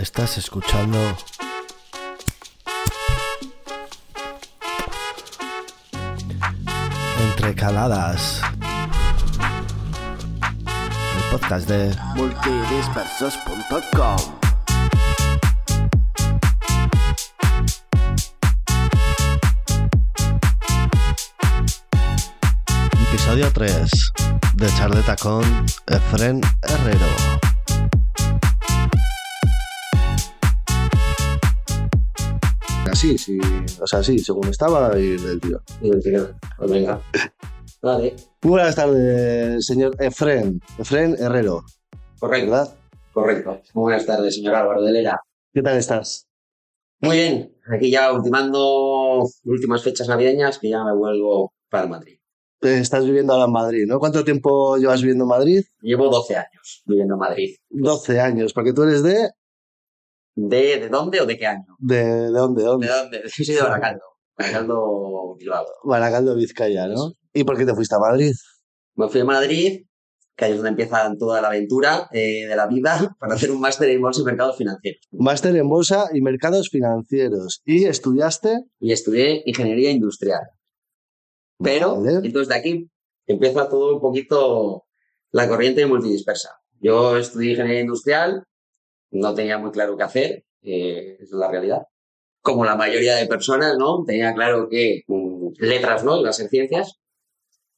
Estás escuchando Entre Caladas. El podcast de multidispersos.com episodio 3 de Charleta con Efren Herrero. Así, sí, o sea, sí, según estaba y del tío. Y el tío, pues venga. Vale, Muy buenas tardes, señor Efren, Efren Herrero, correcto, ¿verdad? correcto. Muy buenas tardes, señor Álvaro de Lera. ¿Qué tal estás? Muy bien, aquí ya ultimando últimas fechas navideñas que ya me vuelvo para Madrid. Estás viviendo ahora en Madrid, ¿no? ¿Cuánto tiempo llevas viviendo en Madrid? Llevo 12 años viviendo en Madrid. 12 años, porque tú eres de... ¿De, de dónde o de qué año? ¿De, de dónde? ¿De ¿De dónde? dónde? Yo soy de Baracaldo. Baracaldo, Bilbao. Baracaldo, Vizcaya, ¿no? ¿Y por qué te fuiste a Madrid? Me fui a Madrid, que ahí es donde empieza toda la aventura eh, de la vida, para hacer un máster en bolsa y mercados financieros. Máster en Bolsa y Mercados Financieros. ¿Y estudiaste? y estudié ingeniería industrial. Pero, Vale. entonces de aquí empieza todo un poquito la corriente multidispersa. Yo estudié ingeniería industrial, no tenía muy claro qué hacer, eh, es la realidad. Como la mayoría de personas, ¿no? Tenía claro que mm, letras, ¿no? Iba a ser ciencias.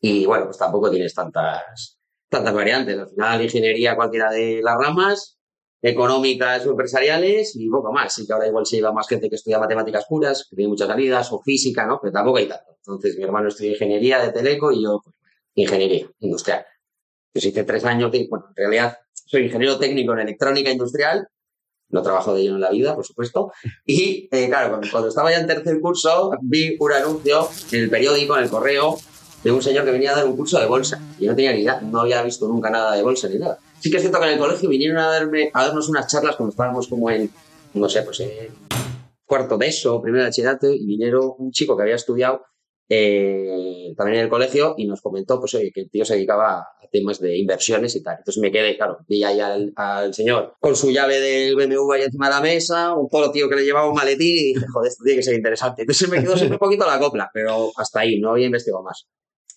Y bueno, pues tampoco tienes tantas, tantas variantes. Al final, ingeniería cualquiera de las ramas, económicas o empresariales y poco más. Sí que ahora igual se lleva más gente que estudia matemáticas puras, que tiene muchas salidas, o física, ¿no? Pero tampoco hay tanto. Entonces, mi hermano estudió ingeniería de teleco y yo, pues, ingeniería industrial. Yo hice tres años de, bueno, en realidad soy ingeniero técnico en electrónica industrial, no trabajo de ello en la vida, por supuesto. Y, eh, claro, cuando, cuando estaba ya en tercer curso, vi un anuncio en el periódico, en el correo, de un señor que venía a dar un curso de bolsa. Y yo no tenía ni idea, no había visto nunca nada de bolsa ni nada. Sí que es cierto que en el colegio vinieron a, darme, a darnos unas charlas cuando estábamos como en, no sé, pues en cuarto de eso, primero de bachillerato, y vinieron un chico que había estudiado eh, también en el colegio y nos comentó, pues oye, que el tío se dedicaba a temas de inversiones y tal. Entonces me quedé, claro, vi ahí al, al señor con su llave del BMW ahí encima de la mesa, un polo tío que le llevaba un maletín y dije, joder, esto tiene que ser interesante. Entonces me quedó siempre un poquito la copla, pero hasta ahí, no había investigado más.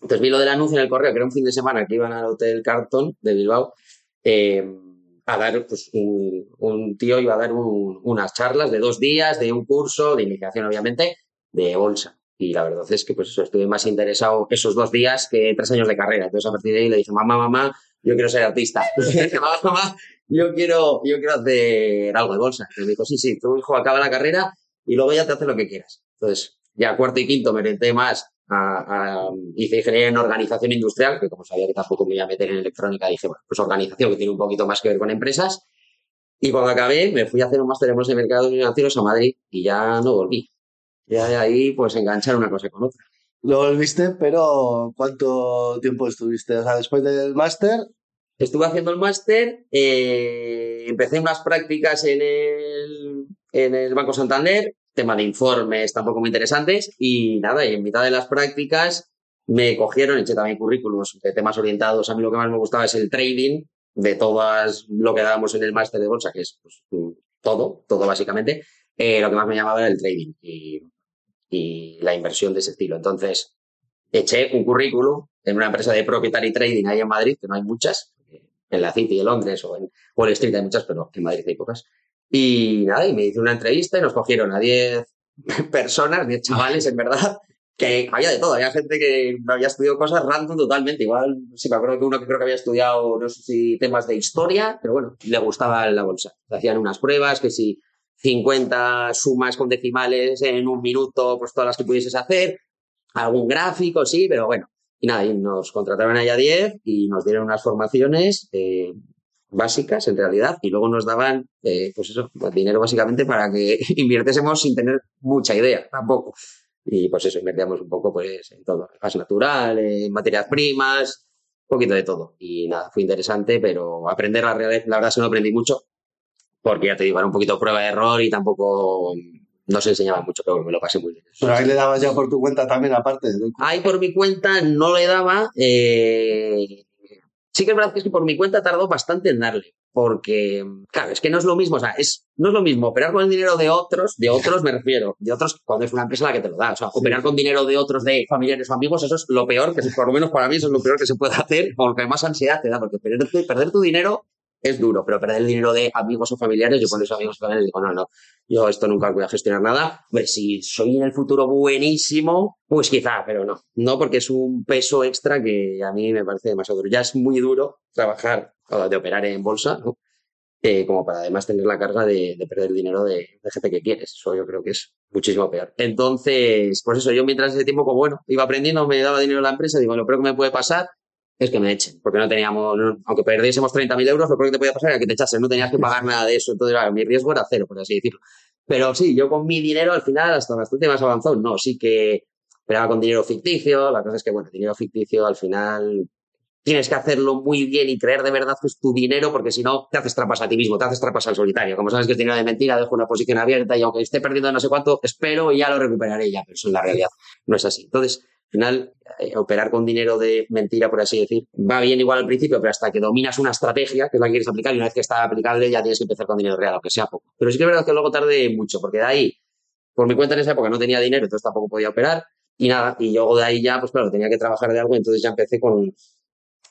Entonces vi lo del anuncio en el correo, que era un fin de semana que iban al Hotel Carton de Bilbao, eh, a dar, pues, un, un tío iba a dar un- unas charlas de dos días, de un curso, de iniciación, obviamente, de bolsa. Y la verdad es que, pues, estuve más interesado esos dos días que tres años de carrera. Entonces, a partir de ahí le dije, mamá, mamá, yo quiero ser artista. Le dije, mamá, mamá, yo quiero, yo quiero hacer algo de bolsa. Y me dijo, sí, sí, tu hijo acaba la carrera y luego ya te hace lo que quieras. Entonces, ya cuarto y quinto me orienté más a, hice ingeniería en organización industrial, que como sabía que tampoco me iba a meter en electrónica, dije, bueno, pues organización que tiene un poquito más que ver con empresas. Y cuando acabé, me fui a hacer un máster en bolsa y mercados financieros a Madrid y ya no volví. Ya de ahí, pues enganchar una cosa con otra. Lo volviste, pero ¿cuánto tiempo estuviste? O sea, después del máster, Estuve haciendo el máster, eh, empecé unas prácticas en el, en el Banco Santander, tema de informes tampoco muy interesantes, y nada, y en mitad de las prácticas me cogieron, eché también currículums de temas orientados, a mí lo que más me gustaba es el trading, de todas lo que dábamos en el máster de bolsa, que es pues, todo, todo básicamente, eh, lo que más me llamaba era el trading y, y la inversión de ese estilo. Entonces, eché un currículum en una empresa de proprietary trading ahí en Madrid, que no hay muchas, en la City de Londres o en Wall Street hay muchas, pero en Madrid hay pocas. Y nada, y me hice una entrevista y nos cogieron a 10 personas, 10 chavales, en verdad, que había de todo. Había gente que había estudiado cosas random totalmente. Igual, sí, me acuerdo que uno que creo que había estudiado, no sé si temas de historia, pero bueno, le gustaba la bolsa. Hacían unas pruebas que si 50 sumas con decimales en un minuto, pues todas las que pudieses hacer, algún gráfico, sí, pero bueno. Y nada, y nos contrataron allá 10 y nos dieron unas formaciones eh, básicas en realidad y luego nos daban, eh, pues eso, dinero básicamente para que invirtiésemos sin tener mucha idea tampoco. Y pues eso, invertíamos un poco pues en todo, gas natural, en materias primas, un poquito de todo. Y nada, fue interesante, pero aprender la, realidad, la verdad es que no aprendí mucho, porque ya te digo, era un poquito prueba de error y tampoco no se enseñaba mucho, pero me lo pasé muy bien. pero ahí le dabas ya por tu cuenta también, aparte. Ahí por mi cuenta no le daba. eh, Sí que es verdad que es que por mi cuenta tardó bastante en darle. porque, claro, es que no es lo mismo, o sea, es, no es lo mismo operar con el dinero de otros, de otros me refiero, de otros cuando es una empresa la que te lo da, o sea, operar con dinero de otros, de familiares o amigos, eso es lo peor, que por lo menos para mí eso es lo peor que se puede hacer, porque más ansiedad te da, porque perder, perder tu dinero es duro, pero perder el dinero de amigos o familiares, yo con esos amigos o familiares digo, no, no, yo esto nunca voy a gestionar nada. Hombre, si soy en el futuro buenísimo, pues quizá, pero no. No, porque es un peso extra que a mí me parece demasiado duro. Ya es muy duro trabajar, o de operar en bolsa, ¿no? Eh, como para además tener la carga de, perder el dinero de, de, gente que quieres. Eso yo creo que es muchísimo peor. Entonces, pues eso, yo mientras ese tiempo, como bueno, iba aprendiendo, me daba dinero la empresa, digo, lo peor que me puede pasar es que me echen, porque no teníamos, aunque perdiésemos 30.000 euros, lo peor que te podía pasar era que te echasen, no tenías que pagar nada de eso, entonces mi riesgo era cero, por así decirlo. Pero sí, yo con mi dinero al final, hasta bastante más avanzado, no, sí que esperaba con dinero ficticio, la cosa es que, bueno, dinero ficticio al final tienes que hacerlo muy bien y creer de verdad que es tu dinero, porque si no, te haces trampas a ti mismo, te haces trampas al solitario. Como sabes que es dinero de mentira, dejo una posición abierta y aunque esté perdiendo no sé cuánto, espero y ya lo recuperaré ya, pero eso en la realidad no es así. Entonces, final, eh, operar con dinero de mentira, por así decir, va bien igual al principio, pero hasta que dominas una estrategia, que es la que quieres aplicar, y una vez que está aplicable, ya tienes que empezar con dinero real, aunque sea poco. Pero sí que es verdad que luego tarde mucho, porque de ahí, por mi cuenta en esa época no tenía dinero, entonces tampoco podía operar, y nada, y luego de ahí ya, pues claro, tenía que trabajar de algo, entonces ya empecé con,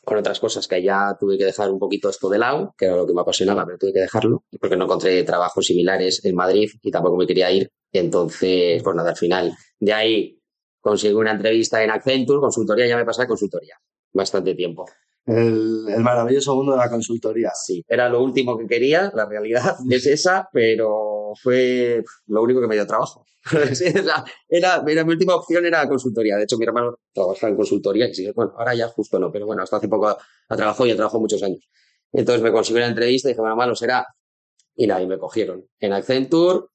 con otras cosas que ya tuve que dejar un poquito esto de lado, que era lo que me apasionaba, pero tuve que dejarlo, porque no encontré trabajos similares en Madrid y tampoco me quería ir. Entonces, pues nada, al final, de ahí Conseguí una entrevista en Accenture, consultoría, ya me pasé a consultoría. Bastante tiempo. El, maravilloso mundo de la consultoría. Sí, era lo último que quería, la realidad es esa, pero fue lo único que me dio trabajo. era, era, mi última opción era consultoría. De hecho, mi hermano trabaja en consultoría y sigue, bueno, ahora ya justo no, pero bueno, hasta hace poco ha, trabajado y ha trabajado muchos años. Entonces me consiguió la entrevista y dije, bueno, malo será. Y nada, y me cogieron. En Accenture,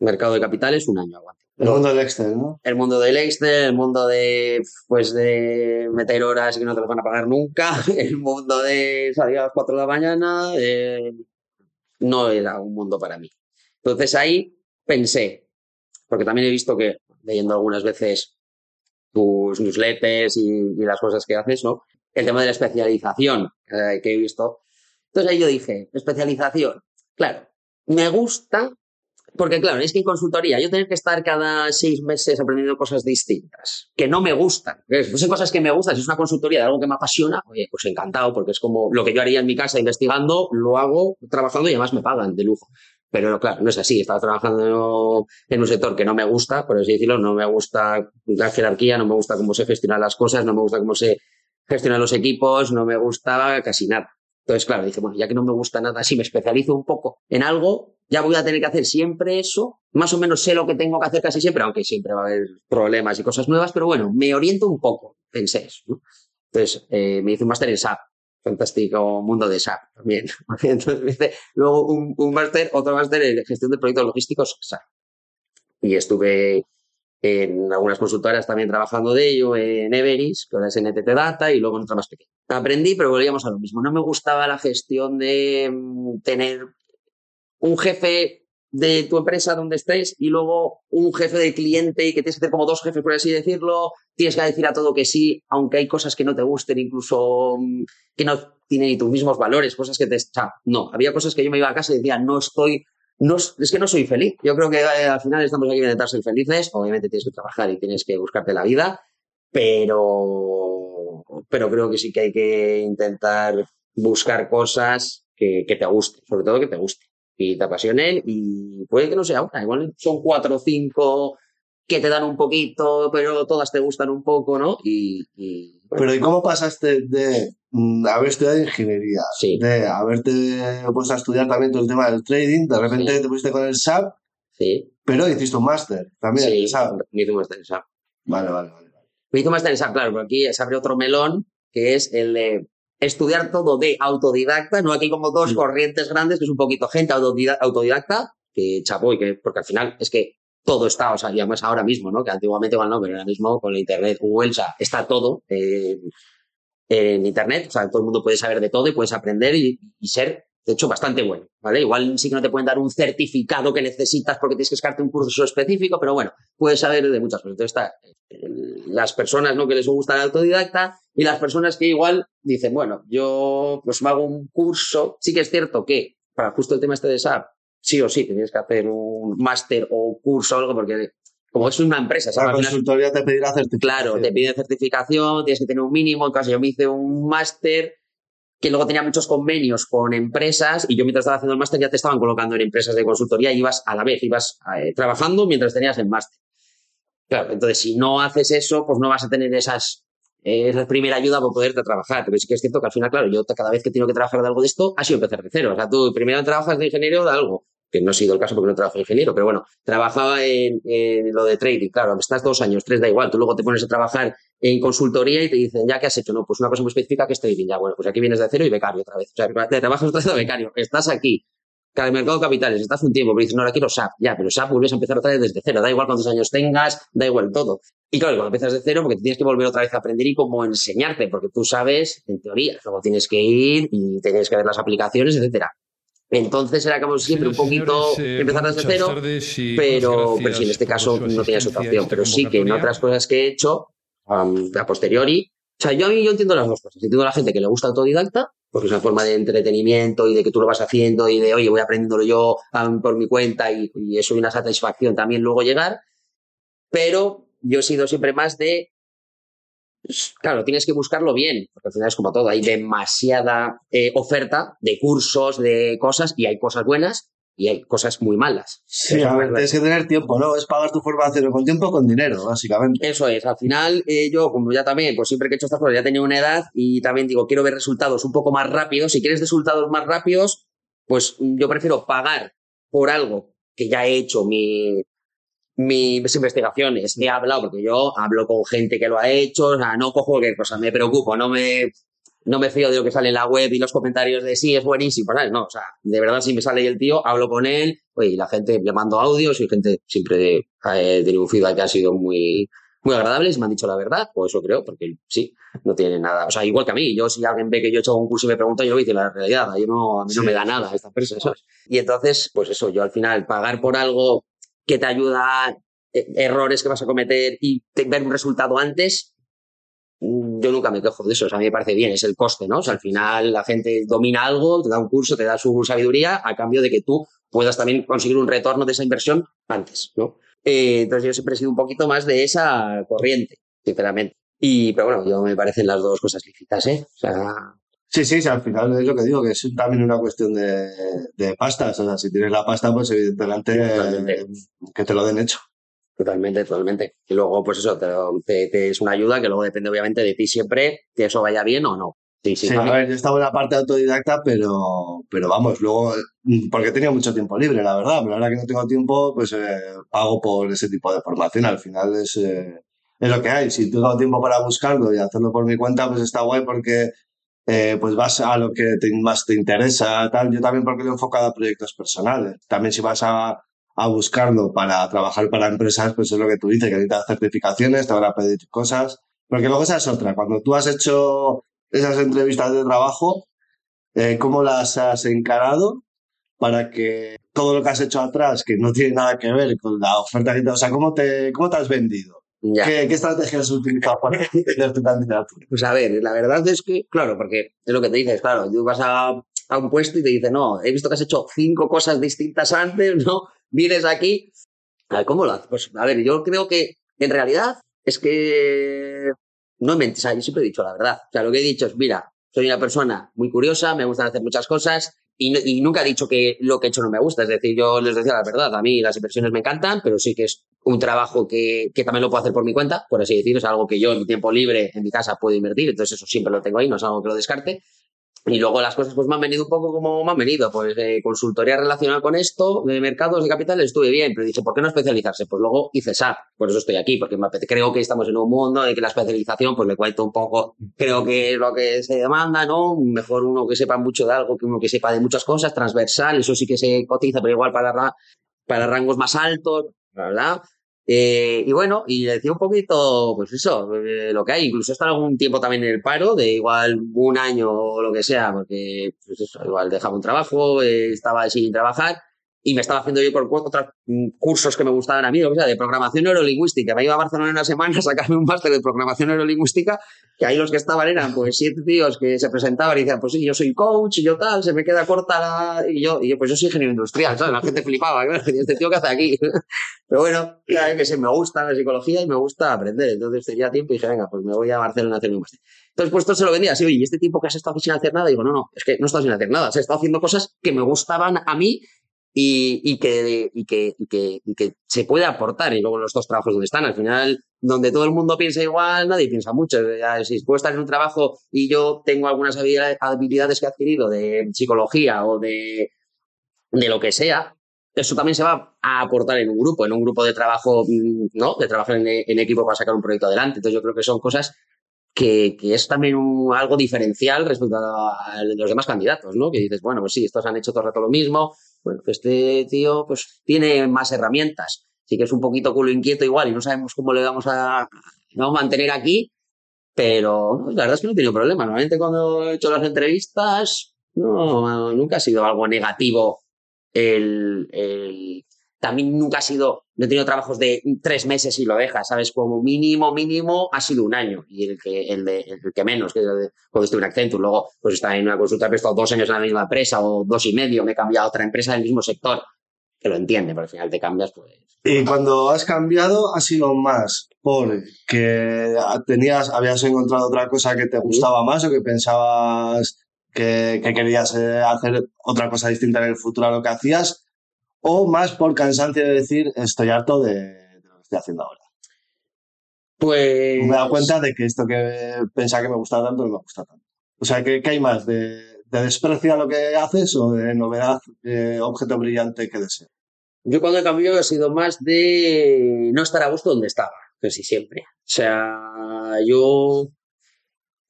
mercado de capitales, un año aguante. El mundo del Excel, ¿no? El mundo del Excel, el mundo de, pues, de meter horas que no te las van a pagar nunca, el mundo de salir a las 4 de la mañana, eh, no era un mundo para mí. Entonces ahí pensé, porque también he visto que, leyendo algunas veces tus newsletters y, las cosas que haces, ¿no? El tema de la especialización eh, que he visto. Entonces ahí yo dije, especialización. Claro, me gusta porque claro, es que en consultoría yo tener que estar cada seis meses aprendiendo cosas distintas, que no me gustan. Pues hay cosas que me gustan, si es una consultoría de algo que me apasiona, oye, pues encantado, porque es como lo que yo haría en mi casa investigando, lo hago trabajando y además me pagan de lujo. Pero claro, no es así. Estaba trabajando en un sector que no me gusta, por así decirlo, no me gusta la jerarquía, no me gusta cómo se gestionan las cosas, no me gusta cómo se gestionan los equipos, no me gusta casi nada. Entonces, claro, dije, bueno, ya que no me gusta nada, si me especializo un poco en algo, ya voy a tener que hacer siempre eso. Más o menos sé lo que tengo que hacer casi siempre, aunque siempre va a haber problemas y cosas nuevas, pero bueno, me oriento un poco, pensé eso. Entonces, eh, me hice un máster en SAP. Fantástico mundo de SAP también. Entonces, me hice luego un, un máster, otro máster en gestión de proyectos logísticos SAP. Y estuve en algunas consultoras también trabajando de ello, en Everis, que ahora es NTT Data, y luego en otra más pequeña. Aprendí, pero volvíamos a lo mismo. No me gustaba la gestión de mm, tener un jefe de tu empresa donde estés y luego un jefe de cliente y que tienes que hacer como dos jefes, por así decirlo. Tienes que decir a todo que sí, aunque hay cosas que no te gusten, incluso mm, que no tienen ni tus mismos valores, cosas que te... O no, había cosas que yo me iba a casa y decía, no estoy no, es que no soy feliz. Yo creo que eh, al final estamos aquí para intentar ser felices. Obviamente tienes que trabajar y tienes que buscarte la vida, pero, pero creo que sí que hay que intentar buscar cosas que, que te gusten, sobre todo que te gusten y te apasionen y puede que no sea una, igual son cuatro o cinco que te dan un poquito, pero todas te gustan un poco, ¿no? Pero ¿y cómo pasaste de mm, haber estudiado ingeniería, sí. de haberte puesto a estudiar también todo el tema del trading, de repente te pusiste con el SAP, sí. pero hiciste un máster también sí, SAP? me hice un máster en SAP. Vale, vale, vale. Me hice un máster en SAP, claro, pero aquí se abre otro melón, que es el de estudiar todo de autodidacta, no aquí como dos corrientes grandes, que es un poquito gente autodidacta, que chapó y que, porque al final es que todo está, o sea, y además ahora mismo, ¿no? Que antiguamente igual no, pero ahora mismo con la internet, Google, o sea, está todo en internet, o sea, todo el mundo puede saber de todo y puedes aprender y, ser de hecho, bastante bueno, ¿vale? Igual sí que no te pueden dar un certificado que necesitas porque tienes que sacarte un curso específico, pero bueno, puedes saber de muchas cosas. Entonces está eh, las personas, ¿no? Que les gusta el autodidacta y las personas que igual dicen, bueno, yo pues me hago un curso. Sí que es cierto que para justo el tema este de SAP, sí o sí tienes que hacer un máster o curso o algo porque como es una empresa, La consultoría te pedirá certificación. Claro, te piden certificación, tienes que tener un mínimo. En caso, yo me hice un máster que luego tenía muchos convenios con empresas y yo mientras estaba haciendo el máster ya te estaban colocando en empresas de consultoría y ibas a la vez, ibas eh, trabajando mientras tenías el máster. Claro, entonces si no haces eso, pues no vas a tener esas, eh, esa primera ayuda para poderte trabajar. Pero sí que es cierto que al final, claro, yo cada vez que tengo que trabajar de algo de esto, ha sido empezar de cero. O sea, tú primero trabajas de ingeniero de algo, que no ha sido el caso porque no trabajo de ingeniero, pero bueno, trabajaba en, en, lo de trading, claro, estás dos años, tres, da igual, tú luego te pones a trabajar en consultoría y te dicen, ya, ¿qué has hecho? No, pues una cosa muy específica que es trading, ya, bueno, pues aquí vienes de cero y becario otra vez, o sea, te trabajas otra vez de becario, estás aquí, cada mercado de capitales, estás un tiempo, pero dices, no, ahora quiero SAP, ya, pero SAP vuelves a empezar otra vez desde cero, da igual cuántos años tengas, da igual todo. Y claro, cuando empiezas de cero, porque te tienes que volver otra vez a aprender y cómo enseñarte, porque tú sabes, en teoría, luego tienes que ir y tienes que ver las aplicaciones, etcétera. Entonces era como siempre un poquito señores, eh, empezar desde cero, pero, pero sí, en este caso no tenías otra opción. Pero sí que en otras cosas que he hecho, um, a posteriori, o sea, yo a mí yo entiendo las dos cosas. Entiendo a la gente que le gusta autodidacta, porque es una forma de entretenimiento y de que tú lo vas haciendo y de, oye, voy aprendiéndolo yo um, por mi cuenta y, eso y una satisfacción también luego llegar. Pero yo he sido siempre más de claro, tienes que buscarlo bien, porque al final es como todo, hay demasiada eh, oferta de cursos, de cosas, y hay cosas buenas y hay cosas muy malas. Sí, a ver, tienes que tener tiempo, ¿no? Es pagar tu formación con tiempo o con dinero, básicamente. Eso es, al final eh, yo, como ya también, pues siempre que he hecho estas cosas, ya tenía una edad y también digo, quiero ver resultados un poco más rápidos. Si quieres resultados más rápidos, pues yo prefiero pagar por algo que ya he hecho mi, mis investigaciones, he hablado, porque yo hablo con gente que lo ha hecho, o sea, no cojo cualquier cosa, me preocupo, no me, no me fío de lo que sale en la web y los comentarios de sí, es buenísimo, ¿sabes? No, o sea, de verdad, si me sale el tío, hablo con él, oye, y la gente le mando audios y gente siempre eh, tiene un feedback que ha sido muy, muy agradables, me han dicho la verdad, o eso creo, porque sí, no tiene nada, o sea, igual que a mí, yo si alguien ve que yo he hecho un curso y me pregunta, yo lo hice la realidad, yo no, a mí no me da nada esta persona, ¿sabes? Y entonces, pues eso, yo al final, pagar por algo que te ayuda a errores que vas a cometer y ver un resultado antes, yo nunca me quejo de eso. O sea, a mí me parece bien, es el coste, ¿no? O sea, al final la gente domina algo, te da un curso, te da su sabiduría a cambio de que tú puedas también conseguir un retorno de esa inversión antes, ¿no? Eh, entonces yo siempre he sido un poquito más de esa corriente, sinceramente. Y, pero bueno, yo me parecen las dos cosas lícitas, ¿eh? O sea, Sí, sí, sí, al final es lo que digo, que es también una cuestión de, de pastas. O sea, si tienes la pasta, pues evidentemente eh, que te lo den hecho. Totalmente, totalmente. Y luego, pues eso, te, te, te, es una ayuda que luego depende obviamente de ti siempre que eso vaya bien o no. Sí, sí, sí a ver, yo estaba en la parte autodidacta, pero, pero vamos, luego, porque tenía mucho tiempo libre, la verdad, pero ahora que no tengo tiempo, pues eh, pago por ese tipo de formación. Al final es, eh, es lo que hay. Si tengo tiempo para buscarlo y hacerlo por mi cuenta, pues está guay porque eh, pues vas a lo que te, más te interesa, tal. Yo también porque lo he enfocado a proyectos personales. También si vas a, a buscarlo para trabajar para empresas, pues es lo que tú dices, que necesitas certificaciones, te van a pedir cosas. Porque luego esa es otra. Cuando tú has hecho esas entrevistas de trabajo, eh, ¿cómo las has encarado para que todo lo que has hecho atrás, que no tiene nada que ver con la oferta que te... O sea, ¿cómo te, cómo te has vendido? ¿Qué, ¿Qué, estrategias has utilizado para vender tu candidatura? Pues a ver, la verdad es que, claro, porque es lo que te dices, claro, tú vas a, a un puesto y te dicen, no, he visto que has hecho cinco cosas distintas antes, ¿no? Vienes aquí. A ver, ¿cómo lo haces? Pues a ver, yo creo que en realidad es que no mentes, o yo siempre he dicho la verdad. O sea, lo que he dicho es, mira, soy una persona muy curiosa, me gustan hacer muchas cosas, y, y, nunca he dicho que lo que he hecho no me gusta. Es decir, yo les decía la verdad. A mí las inversiones me encantan, pero sí que es un trabajo que, que también lo puedo hacer por mi cuenta, por así decirlo. Es algo que yo en mi tiempo libre en mi casa puedo invertir. Entonces eso siempre lo tengo ahí, no es algo que lo descarte. Y luego las cosas pues me han venido un poco como me han venido, pues eh, consultoría relacionada con esto, de mercados de capital estuve bien, pero dije, ¿por qué no especializarse? Pues luego hice SAP, por eso estoy aquí, porque me creo que estamos en un mundo en que la especialización pues le cuento un poco, creo que es lo que se demanda, ¿no? Mejor uno que sepa mucho de algo que uno que sepa de muchas cosas, transversal, eso sí que se cotiza, pero igual para, para rangos más altos, ¿verdad? Eh, y bueno, y le decía un poquito, pues eso, eh, lo que hay. Incluso estado algún tiempo también en el paro, de igual un año o lo que sea, porque pues eso, igual dejaba un trabajo, eh, estaba sin trabajar y me estaba haciendo yo por otros mm, cursos que me gustaban a mí, o sea, de programación neurolingüística. Me iba a Barcelona una semana a sacarme un máster de programación neurolingüística, que ahí los que estaban eran pues siete tíos que se presentaban y decían, pues sí, yo soy coach y yo tal, se me queda corta la... Y yo, y yo pues yo soy ingeniero industrial, ¿sabes? La gente flipaba, este tío que hace aquí. Pero bueno, claro que sí, me gusta la psicología y me gusta aprender. Entonces tenía tiempo y dije, venga, pues me voy a Barcelona a hacer un máster. Entonces, pues esto se lo vendía así, oye, ¿y este tiempo que has estado sin hacer nada? digo, no, no, es que no he estado sin hacer nada, o he estado haciendo cosas que me gustaban a mí y, y, que, y, que, y, que, y que se puede aportar. Y luego los dos trabajos donde están, al final, donde todo el mundo piensa igual, nadie piensa mucho. Si puedo estar en un trabajo y yo tengo algunas habilidades que he adquirido de psicología o de, de lo que sea, eso también se va a aportar en un grupo, en un grupo de trabajo, mm, ¿no? De trabajar en, en equipo para sacar un proyecto adelante. Entonces yo creo que son cosas que, que, es también un, algo diferencial respecto a, a, los demás candidatos, ¿no? Que dices, bueno, pues sí, estos han hecho todo el rato lo mismo, bueno, este tío pues tiene más herramientas. Sí que es un poquito culo inquieto igual y no sabemos cómo le vamos a, vamos a mantener aquí, pero la verdad es que no he tenido problema. Normalmente cuando he hecho las entrevistas, no, nunca ha sido algo negativo el también nunca ha sido, no he tenido trabajos de tres meses y lo dejas, ¿sabes? Como mínimo, mínimo ha sido un año. Y el que, el de, el que menos, que cuando estuve en Accenture, luego pues está en una consulta, he estado dos años en la misma empresa o dos y medio, me he cambiado a otra empresa del mismo sector, que lo entiende, pero al final te cambias, pues. Y cuando has cambiado, ha sido más porque tenías, habías encontrado otra cosa que te gustaba más o que pensabas que, que querías eh, hacer otra cosa distinta en el futuro a lo que hacías o más por cansancio de decir estoy harto de, de lo que estoy haciendo ahora. Pues. Me he dado cuenta de que esto que pensaba que me gustaba tanto no me gusta tanto. O sea, ¿qué, qué hay más? ¿De, ¿De, desprecio a lo que haces o de novedad, eh, objeto brillante que deseo? Yo cuando he cambiado he sido más de no estar a gusto donde estaba, sí siempre. O sea, yo.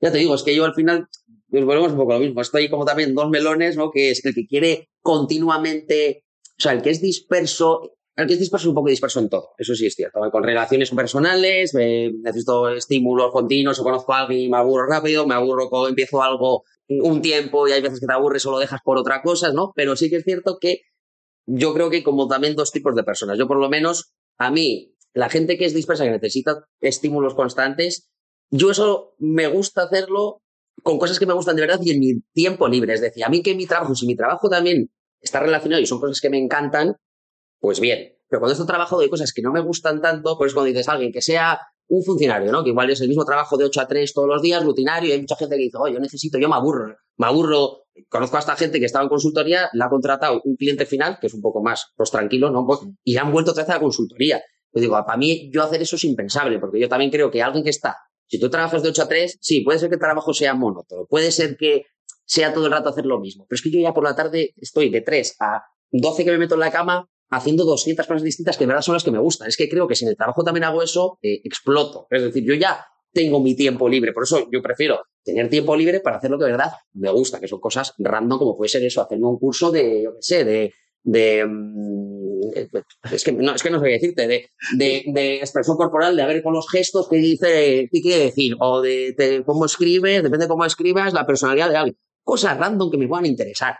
Ya te digo, es que yo al final nos volvemos un poco lo mismo. Estoy como también dos melones, ¿no? Que es el que quiere continuamente o sea, el que es disperso, el que es disperso un poco disperso en todo, eso sí es cierto. Con relaciones personales, me, necesito estímulos continuos, o conozco a alguien y me aburro rápido, me aburro cuando empiezo algo un tiempo y hay veces que te aburres o lo dejas por otra cosa, ¿no? Pero sí que es cierto que yo creo que como también dos tipos de personas. Yo por lo menos, a mí, la gente que es dispersa, que necesita estímulos constantes, yo eso me gusta hacerlo con cosas que me gustan de verdad y en mi tiempo libre. Es decir, a mí que mi trabajo, si mi trabajo también está relacionado y son cosas que me encantan, pues bien. Pero cuando estoy trabajando de cosas que no me gustan tanto, pues cuando dices a alguien que sea un funcionario, ¿no? Que igual es el mismo trabajo de 8 a 3 todos los días, rutinario, y hay mucha gente que dice, oh, yo necesito, yo me aburro, me aburro. Conozco a esta gente que estaba en consultoría, la ha contratado un cliente final, que es un poco más, pues tranquilo, ¿no? Pues, y han vuelto otra vez a la consultoría. Yo digo, para mí, yo hacer eso es impensable, porque yo también creo que alguien que está, si tú trabajas de 8 a 3, sí, puede ser que el trabajo sea monótono, puede ser que sea todo el rato hacer lo mismo, pero es que yo ya por la tarde estoy de 3 a 12 que me meto en la cama haciendo 200 cosas distintas que de verdad son las que me gustan. Es que creo que si en el trabajo también hago eso, eh, exploto. Es decir, yo ya tengo mi tiempo libre. Por eso yo prefiero tener tiempo libre para hacer lo que de verdad me gusta, que son cosas random como puede ser eso, hacerme un curso de, yo qué sé, de, mm, es que no, es que no sé qué decirte, de, expresión corporal, de ver con los gestos qué dice, qué quiere decir, o de, de cómo escribes, depende de cómo escribas, la personalidad de alguien. Cosas random que me puedan interesar.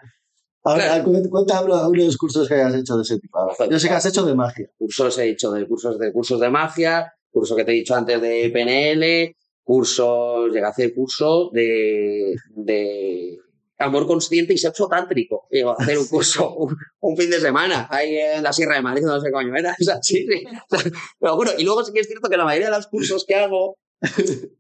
Ahora, claro. cuenta uno de los cursos que has hecho de ese tipo. Yo sé que has hecho de magia. Cursos he hecho de cursos de cursos de magia, curso que te he dicho antes de PNL, cursos, llegué a hacer cursos de, de amor consciente y sexo tántrico. Llego a hacer un curso un, un, fin de semana ahí en la Sierra de Madrid, no sé coño era. O sea, sí, sí. Pero bueno, y luego sí que es cierto que la mayoría de los cursos que hago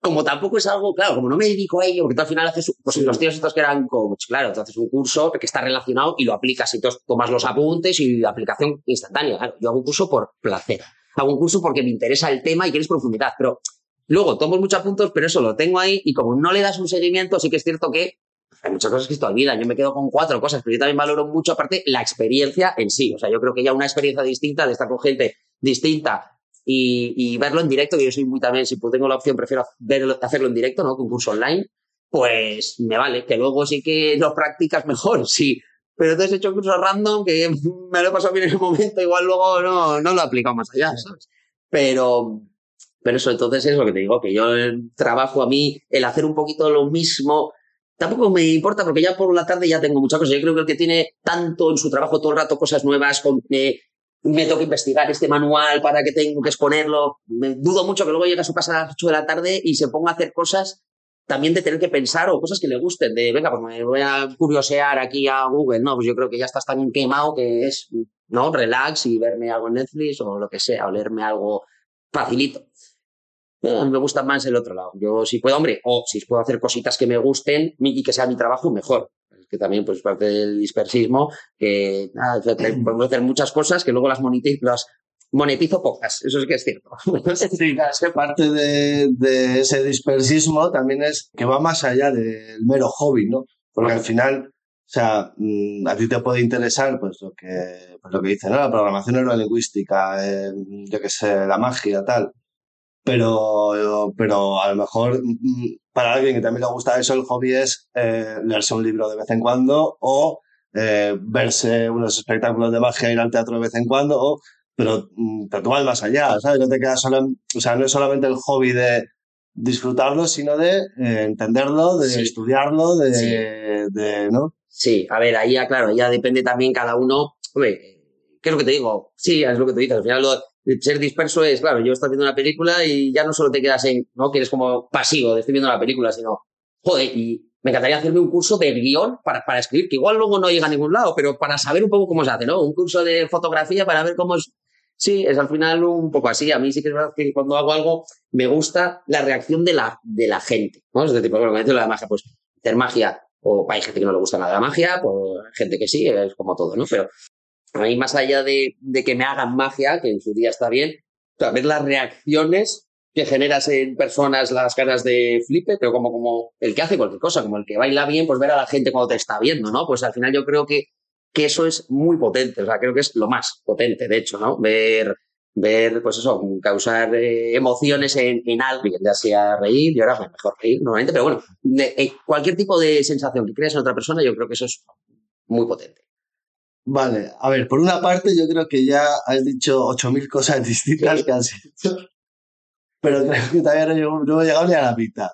como tampoco es algo, claro, como no me dedico a ello, porque tú al final haces, pues los tíos estos que eran coach, claro, tú haces un curso que está relacionado y lo aplicas y tú tomas los apuntes y aplicación instantánea. Claro, yo hago un curso por placer. Hago un curso porque me interesa el tema y quieres profundidad, pero luego tomo muchos apuntes, pero eso lo tengo ahí y como no le das un seguimiento, sí que es cierto que hay muchas cosas que se te olvidan. Yo me quedo con cuatro cosas, pero yo también valoro mucho, aparte, la experiencia en sí. O sea, yo creo que ya una experiencia distinta de estar con gente distinta y, y, verlo en directo, que yo soy muy también, si tengo la opción, prefiero verlo, hacerlo en directo, ¿no? Con curso online, pues me vale, que luego sí que lo practicas mejor, si, pero entonces he hecho cursos random que me lo he pasado bien en el momento, igual luego no, no lo he aplicado más allá, ¿sabes? Pero, pero eso, entonces es lo que te digo, que yo el trabajo a mí, el hacer un poquito lo mismo, tampoco me importa porque ya por la tarde ya tengo muchas cosas. Yo creo que el que tiene tanto en su trabajo todo el rato cosas nuevas, con, eh, me que investigar este manual para que tengo que exponerlo, me dudo mucho que luego llegue a su casa a las 8 de la tarde y se ponga a hacer cosas también de tener que pensar o cosas que le gusten, de venga, pues me voy a curiosear aquí a Google, no, pues yo creo que ya estás tan quemado que es, no, relax y verme algo en Netflix o lo que sea, o leerme algo facilito. Me gusta más el otro lado. Yo si puedo, hombre, o si puedo hacer cositas que me gusten y que sea mi trabajo, mejor. Que también, pues, parte del dispersismo, que nada, podemos hacer muchas cosas que luego las, monetizo, las monetizo pocas. Eso sí que es cierto. Sí, es que parte de, de ese dispersismo también es que va más allá del mero hobby, ¿no? Porque al final, o sea, mm, a ti te puede interesar, pues lo que, pues lo que dice, ¿no? La programación neurolingüística, eh, yo qué sé, la magia, tal. Pero, pero a lo mejor mm, para alguien que también le gusta eso, el hobby es eh, leerse un libro de vez en cuando o eh, verse unos espectáculos de magia, ir al teatro de vez en cuando, o, pero, mm, vas más allá, ¿sabes? No te quedas solo, en- o sea, no es solamente el hobby de disfrutarlo, sino de eh, entenderlo, de Sí. estudiarlo, de, Sí. de, ¿no? Sí, a ver, ahí ya, claro, ya depende también cada uno. Hombre, ¿qué es lo que te digo? Sí, es lo que tú dices. Al final, lo ser disperso es, claro, yo estoy viendo una película y ya no solo te quedas en, ¿no? Que eres como pasivo de estoy viendo la película, sino, joder, y me encantaría hacerme un curso de guion para, para escribir, que igual luego no llega a ningún lado, pero para saber un poco cómo se hace, ¿no? Un curso de fotografía para ver cómo es. Sí, es al final un poco así. A mí sí que es verdad que cuando hago algo me gusta la reacción de la, de la gente, ¿no? Es decir, por ejemplo, lo de la magia, pues hacer magia o hay gente que no le gusta nada la magia, pues gente que sí, es como todo, ¿no? Pero a más allá de, de que me hagan magia, que en su día está bien, ver las reacciones que generas en personas, las ganas de flipe, pero como, como el que hace cualquier cosa, como el que baila bien, pues ver a la gente cuando te está viendo, ¿no? Pues al final yo creo que, que eso es muy potente, o sea, creo que es lo más potente, de hecho, ¿no? Ver, ver pues eso, causar eh, emociones en, en alguien, ya sea reír, y ahora pues, mejor reír normalmente, pero bueno, eh, cualquier tipo de sensación que creas en otra persona, yo creo que eso es muy potente. Vale, a ver, por una parte yo creo que ya has dicho 8.000 cosas distintas que has hecho, pero creo que todavía no, llego- no he llegado ni a la mitad.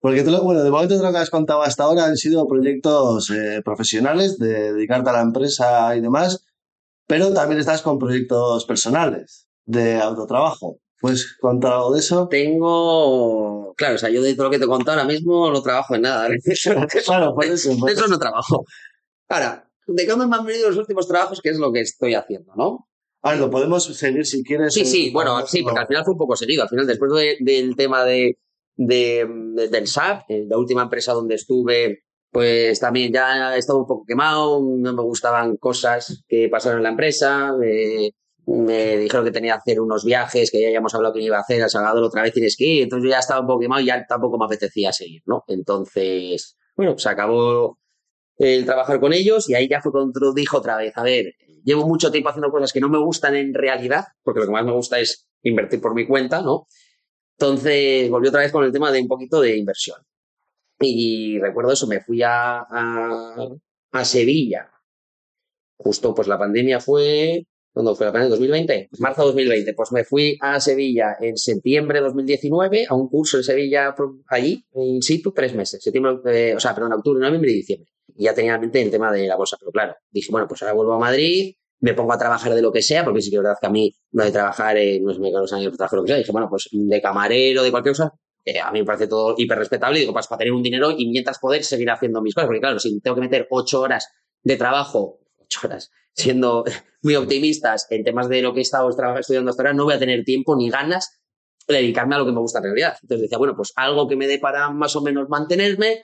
Porque tú, lo- bueno, de momento todo lo que has contado hasta ahora han sido proyectos eh, profesionales, de dedicarte a la empresa y demás, pero también estás con proyectos personales, de autotrabajo. ¿Puedes contar algo de eso? Tengo, claro, o sea, yo de todo lo que te he contado ahora mismo no trabajo en nada. Eso, eso- Claro, por eso. por de eso no trabajo. Ahora, ¿de qué me han venido los últimos trabajos? ¿Qué es lo que estoy haciendo, no? A ver, lo podemos seguir si quieres. Sí, eh, sí, bueno, vamos, sí, porque al final fue un poco seguido. Al final, después de- del tema de, de- de- del SAP, eh, la última empresa donde estuve, pues también ya he estado un poco quemado, no me gustaban cosas que pasaron en la empresa, eh, me dijeron que tenía que hacer unos viajes que ya habíamos hablado que iba a hacer a Salvador otra vez tienes que ir, entonces yo ya estaba un poco quemado y ya tampoco me apetecía seguir, ¿no? Entonces, bueno, se acabó el trabajar con ellos y ahí ya fue cuando dijo otra vez, a ver, llevo mucho tiempo haciendo cosas que no me gustan en realidad, porque lo que más me gusta es invertir por mi cuenta, ¿no? Entonces volví otra vez con el tema de un poquito de inversión. Y recuerdo eso, me fui a, a, a Sevilla. Justo pues la pandemia fue, ¿cuándo fue la pandemia? ¿2020? Marzo 2020. Pues me fui a Sevilla en septiembre de 2019 a un curso en Sevilla allí, in situ, tres meses. Septiembre, eh, o sea, perdón, octubre, noviembre y diciembre. Ya tenía en mente el tema de la bolsa, pero claro, dije, bueno, pues ahora vuelvo a Madrid, me pongo a trabajar de lo que sea, porque sí que es verdad que a mí no de trabajar, eh, no sé, me los años de trabajar lo que sea. Dije, bueno, pues de camarero, de cualquier cosa, eh, a mí me parece todo hiper respetable y digo, pues para tener un dinero y mientras poder seguir haciendo mis cosas, porque claro, si tengo que meter ocho horas de trabajo, ocho horas, siendo muy optimistas en temas de lo que he estado estudiando hasta ahora, no voy a tener tiempo ni ganas de dedicarme a lo que me gusta en realidad. Entonces decía, bueno, pues algo que me dé para más o menos mantenerme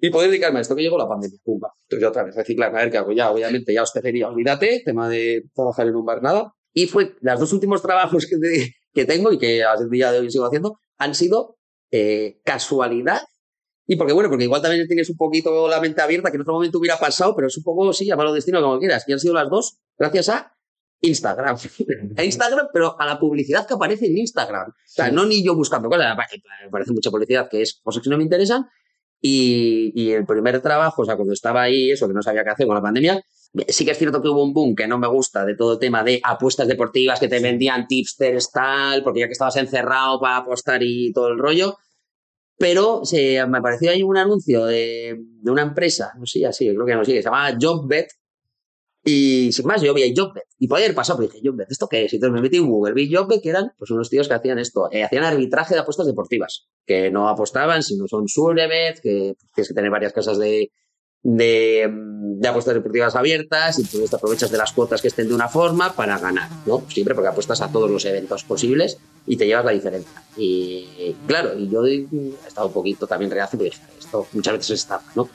y poder dedicarme a esto, que llegó la pandemia. Pumba. Entonces yo otra vez reciclarme, a ver qué hago. Ya, obviamente, ya hostelería, olvídate, tema de trabajar en un bar, nada. Y fue, los dos últimos trabajos que, te- que tengo y que el día de hoy sigo haciendo, han sido eh, casualidad. Y porque, bueno, porque igual también tienes un poquito la mente abierta, que en otro momento hubiera pasado, pero es un poco, sí, llámalo destino como quieras. Y han sido las dos gracias a Instagram. a Instagram, pero a la publicidad que aparece en Instagram. O sea, no ni yo buscando cosas, aparte, me parece mucha publicidad que es cosas que no me interesan, Y, y el primer trabajo, o sea, cuando estaba ahí, eso que no sabía qué hacer con la pandemia, sí que es cierto que hubo un boom que no me gusta de todo el tema de apuestas deportivas que te vendían tipsters tal, porque ya que estabas encerrado para apostar y todo el rollo. Pero se, me apareció ahí un anuncio de, de una empresa, no sé, así, creo que no sé, que se llamaba JobBet, y sin más, yo vi JobBet. Y podía haber pasado, pero dije, JobBet, ¿esto qué es? Y entonces me metí en Google, vi JobBet, que eran pues unos tíos que hacían esto, eh, hacían arbitraje de apuestas deportivas, que no apostaban, sino son Surebet, que tienes que tener varias casas de, de, de, apuestas deportivas abiertas y tú te aprovechas de las cuotas que estén de una forma para ganar, ¿no? Siempre porque apuestas a todos los eventos posibles y te llevas la diferencia. Y claro, y yo he estado un poquito también reacio porque esto muchas veces es estafa, ¿no?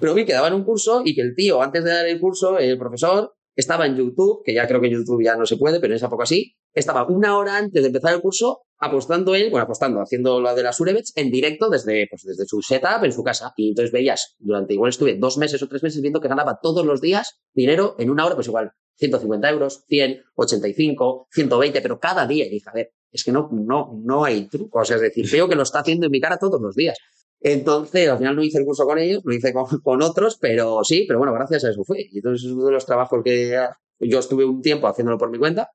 Pero vi que daban un curso y que el tío, antes de dar el curso, el profesor, estaba en YouTube, que ya creo que YouTube ya no se puede, pero en esa época sí, estaba una hora antes de empezar el curso apostando él, bueno, apostando, haciendo la de las Urebets en directo desde, pues, desde su setup en su casa. Y entonces veías, durante igual estuve dos meses o tres meses viendo que ganaba todos los días dinero en una hora, pues igual 150 euros, 100, 85, 120, pero cada día. Y dije, a ver, es que no, no, no hay trucos. Es decir, veo que lo está haciendo en mi cara todos los días. Entonces, al final no hice el curso con ellos, lo hice con, otros, pero sí, pero bueno, gracias a eso fue. Y entonces es uno de los trabajos que yo estuve un tiempo haciéndolo por mi cuenta,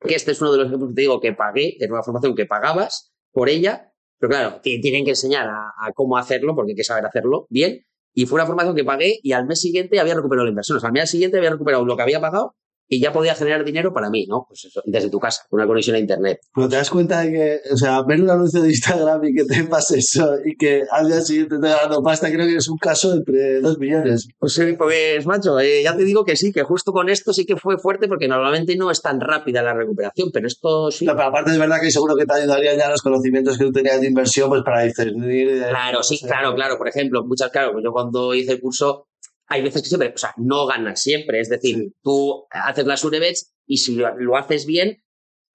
que este es uno de los ejemplos que te digo que pagué, era una formación que pagabas por ella, pero claro, tienen que enseñar a, a, cómo hacerlo, porque hay que saber hacerlo bien. Y fue una formación que pagué y al mes siguiente había recuperado la inversión. O sea, al mes siguiente había recuperado lo que había pagado y ya podía generar dinero para mí, ¿no? Pues eso, desde tu casa, con una conexión a internet. Pero te das cuenta de que, o sea, ver un anuncio de Instagram y que te pase eso y que al día siguiente te dando pasta, creo que es un caso entre dos millones. Pues sí, pues macho, eh, ya te digo que sí, que justo con esto sí que fue fuerte porque normalmente no es tan rápida la recuperación, pero esto sí. No, pero aparte es verdad que seguro que te ayudarían ya los conocimientos que tú tenías de inversión, pues para discernir. Claro, sí, claro, claro. Por ejemplo, muchas, claro, yo cuando hice el curso hay veces que siempre, o sea, no ganas siempre. Es decir, sí. tú haces las Urebets y si lo, lo, haces bien,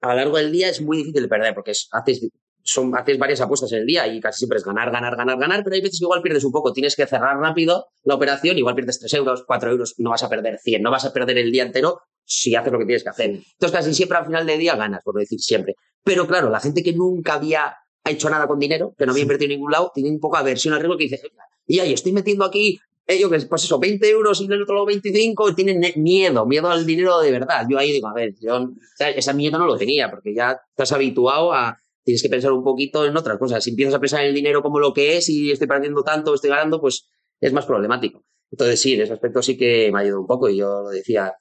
a lo largo del día es muy difícil de perder porque es, haces, son, haces varias apuestas en el día y casi siempre es ganar, ganar, ganar, ganar, pero hay veces que igual pierdes un poco. Tienes que cerrar rápido la operación, igual pierdes 3 euros, 4 euros, no vas a perder 100, no vas a perder el día entero si haces lo que tienes que hacer. Entonces casi siempre al final del día ganas, por decir siempre. Pero claro, la gente que nunca había hecho nada con dinero, que no había invertido en ningún lado, tiene un poco aversión al riesgo que dice, y ahí estoy metiendo aquí ellos pues eso, 20 euros y el otro lado 25, tienen miedo, miedo al dinero de verdad. Yo ahí digo, a ver, yo ese miedo no lo tenía, porque ya estás habituado a, tienes que pensar un poquito en otras cosas. Si empiezas a pensar en el dinero como lo que es y estoy perdiendo tanto, estoy ganando, pues es más problemático. Entonces sí, en ese aspecto sí que me ha ayudado un poco y yo lo decía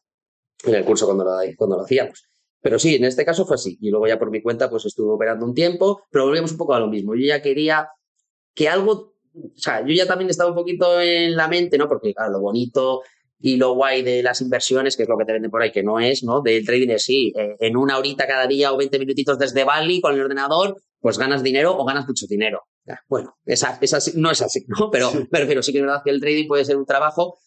en el curso cuando lo, cuando lo hacíamos. Pero sí, en este caso fue así. Y luego ya por mi cuenta pues estuve operando un tiempo, pero volvemos un poco a lo mismo. Yo ya quería que algo o sea, yo ya también estaba un poquito en la mente, ¿no? Porque, claro, lo bonito y lo guay de las inversiones, que es lo que te venden por ahí, que no es, ¿no? Del trading es sí, eh, en una horita cada día o 20 minutitos desde Bali con el ordenador, pues ganas dinero o ganas mucho dinero. Bueno, esa, esa no es así, ¿no? Pero, pero, pero sí que es verdad que el trading puede ser un trabajo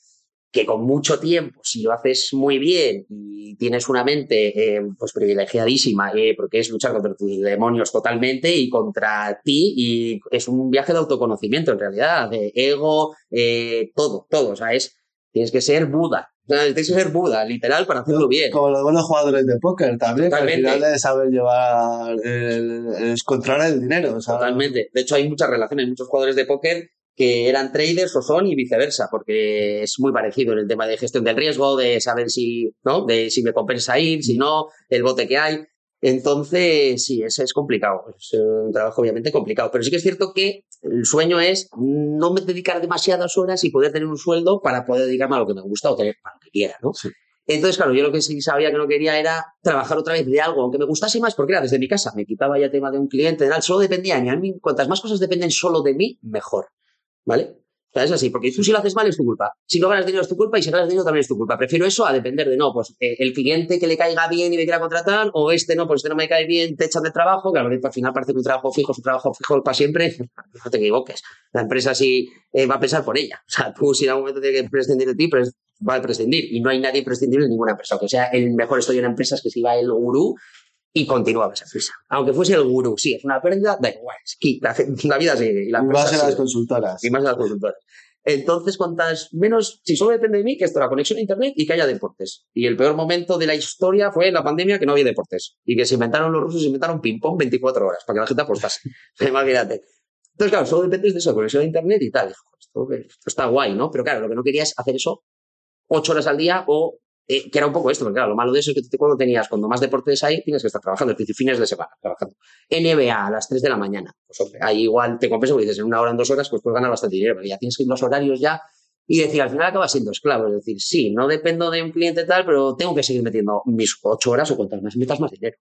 que con mucho tiempo, si lo haces muy bien y tienes una mente eh, pues privilegiadísima, eh, porque es luchar contra tus demonios totalmente y contra ti, y es un viaje de autoconocimiento en realidad, de ego, eh, todo, todo, o sea, es, tienes que ser Buda. O sea, tienes que ser Buda, literal, para hacerlo bien. Como los buenos jugadores de póker también, que al final de saber llevar, el, el, controlar el dinero. O sea, Totalmente. De hecho, hay muchas relaciones, muchos jugadores de póker que eran traders o son y viceversa, porque es muy parecido en el tema de gestión del riesgo, de saber si, ¿no? De si me compensa ir, si no, el bote que hay. Entonces, sí, ese es complicado. Es un trabajo obviamente complicado. Pero sí que es cierto que el sueño es no me dedicar demasiadas horas y poder tener un sueldo para poder dedicarme a lo que me gusta o tener para lo que quiera, ¿no? Sí. Entonces, claro, yo lo que sí sabía que no quería era trabajar otra vez de algo, aunque me gustase más, porque era desde mi casa. Me quitaba ya tema de un cliente, tal, solo dependía de mí, cuantas más cosas dependen solo de mí, mejor. ¿Vale? O sea, es así, porque tú si lo haces mal es tu culpa. Si no ganas dinero es tu culpa y si ganas dinero también es tu culpa. Prefiero eso a depender de, no, pues eh, el cliente que le caiga bien y me quiera contratar, o este no, pues este no me cae bien, te echan de trabajo, que al final parece que un trabajo fijo es un trabajo fijo para siempre. No te equivoques. La empresa sí eh, va a pensar por ella. O sea, tú si en algún momento tienes que prescindir de ti, pues va a prescindir. Y no hay nadie prescindible en ninguna empresa. Aunque sea el mejor estoy en empresas que si va el gurú y continuaba esa empresa. Aunque fuese el gurú, sí, es una pérdida, da igual, es que la, la, vida sigue. Y, la y más en las consultoras. Y más en las consultoras. Entonces, cuantas menos, si solo depende de mí, que esto la conexión a internet y que haya deportes. Y el peor momento de la historia fue la pandemia que no había deportes. Y que se inventaron los rusos, se inventaron ping-pong 24 horas para que la gente apostase. Imagínate. Entonces, claro, solo depende de eso, conexión a internet y tal. Esto, esto está guay, ¿no? Pero claro, lo que no quería es hacer eso ocho horas al día o eh, que era un poco esto, porque claro, lo malo de eso es que tú cuando tenías, cuando más deportes hay, tienes que estar trabajando, es fines de semana, trabajando. NBA a las 3 de la mañana, pues hombre, ahí igual te compensa, porque dices, en una hora, en dos horas, pues puedes ganar bastante dinero, pero ya tienes que ir los horarios ya y decir, al final acabas siendo esclavo, es decir, sí, no dependo de un cliente tal, pero tengo que seguir metiendo mis ocho horas o cuantas más metas más dinero.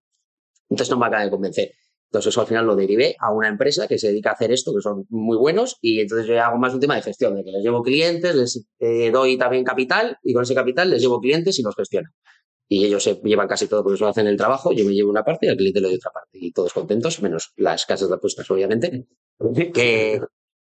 Entonces no me acaba de convencer. Entonces eso al final lo derivé a una empresa que se dedica a hacer esto, que son muy buenos, y entonces yo hago más un tema de gestión, de que les llevo clientes, les eh, doy también capital, y con ese capital les llevo clientes y los gestiono. Y ellos se llevan casi todo porque eso hacen el trabajo, yo me llevo una parte y al cliente le doy otra parte. Y todos contentos, menos las casas de apuestas, obviamente, que,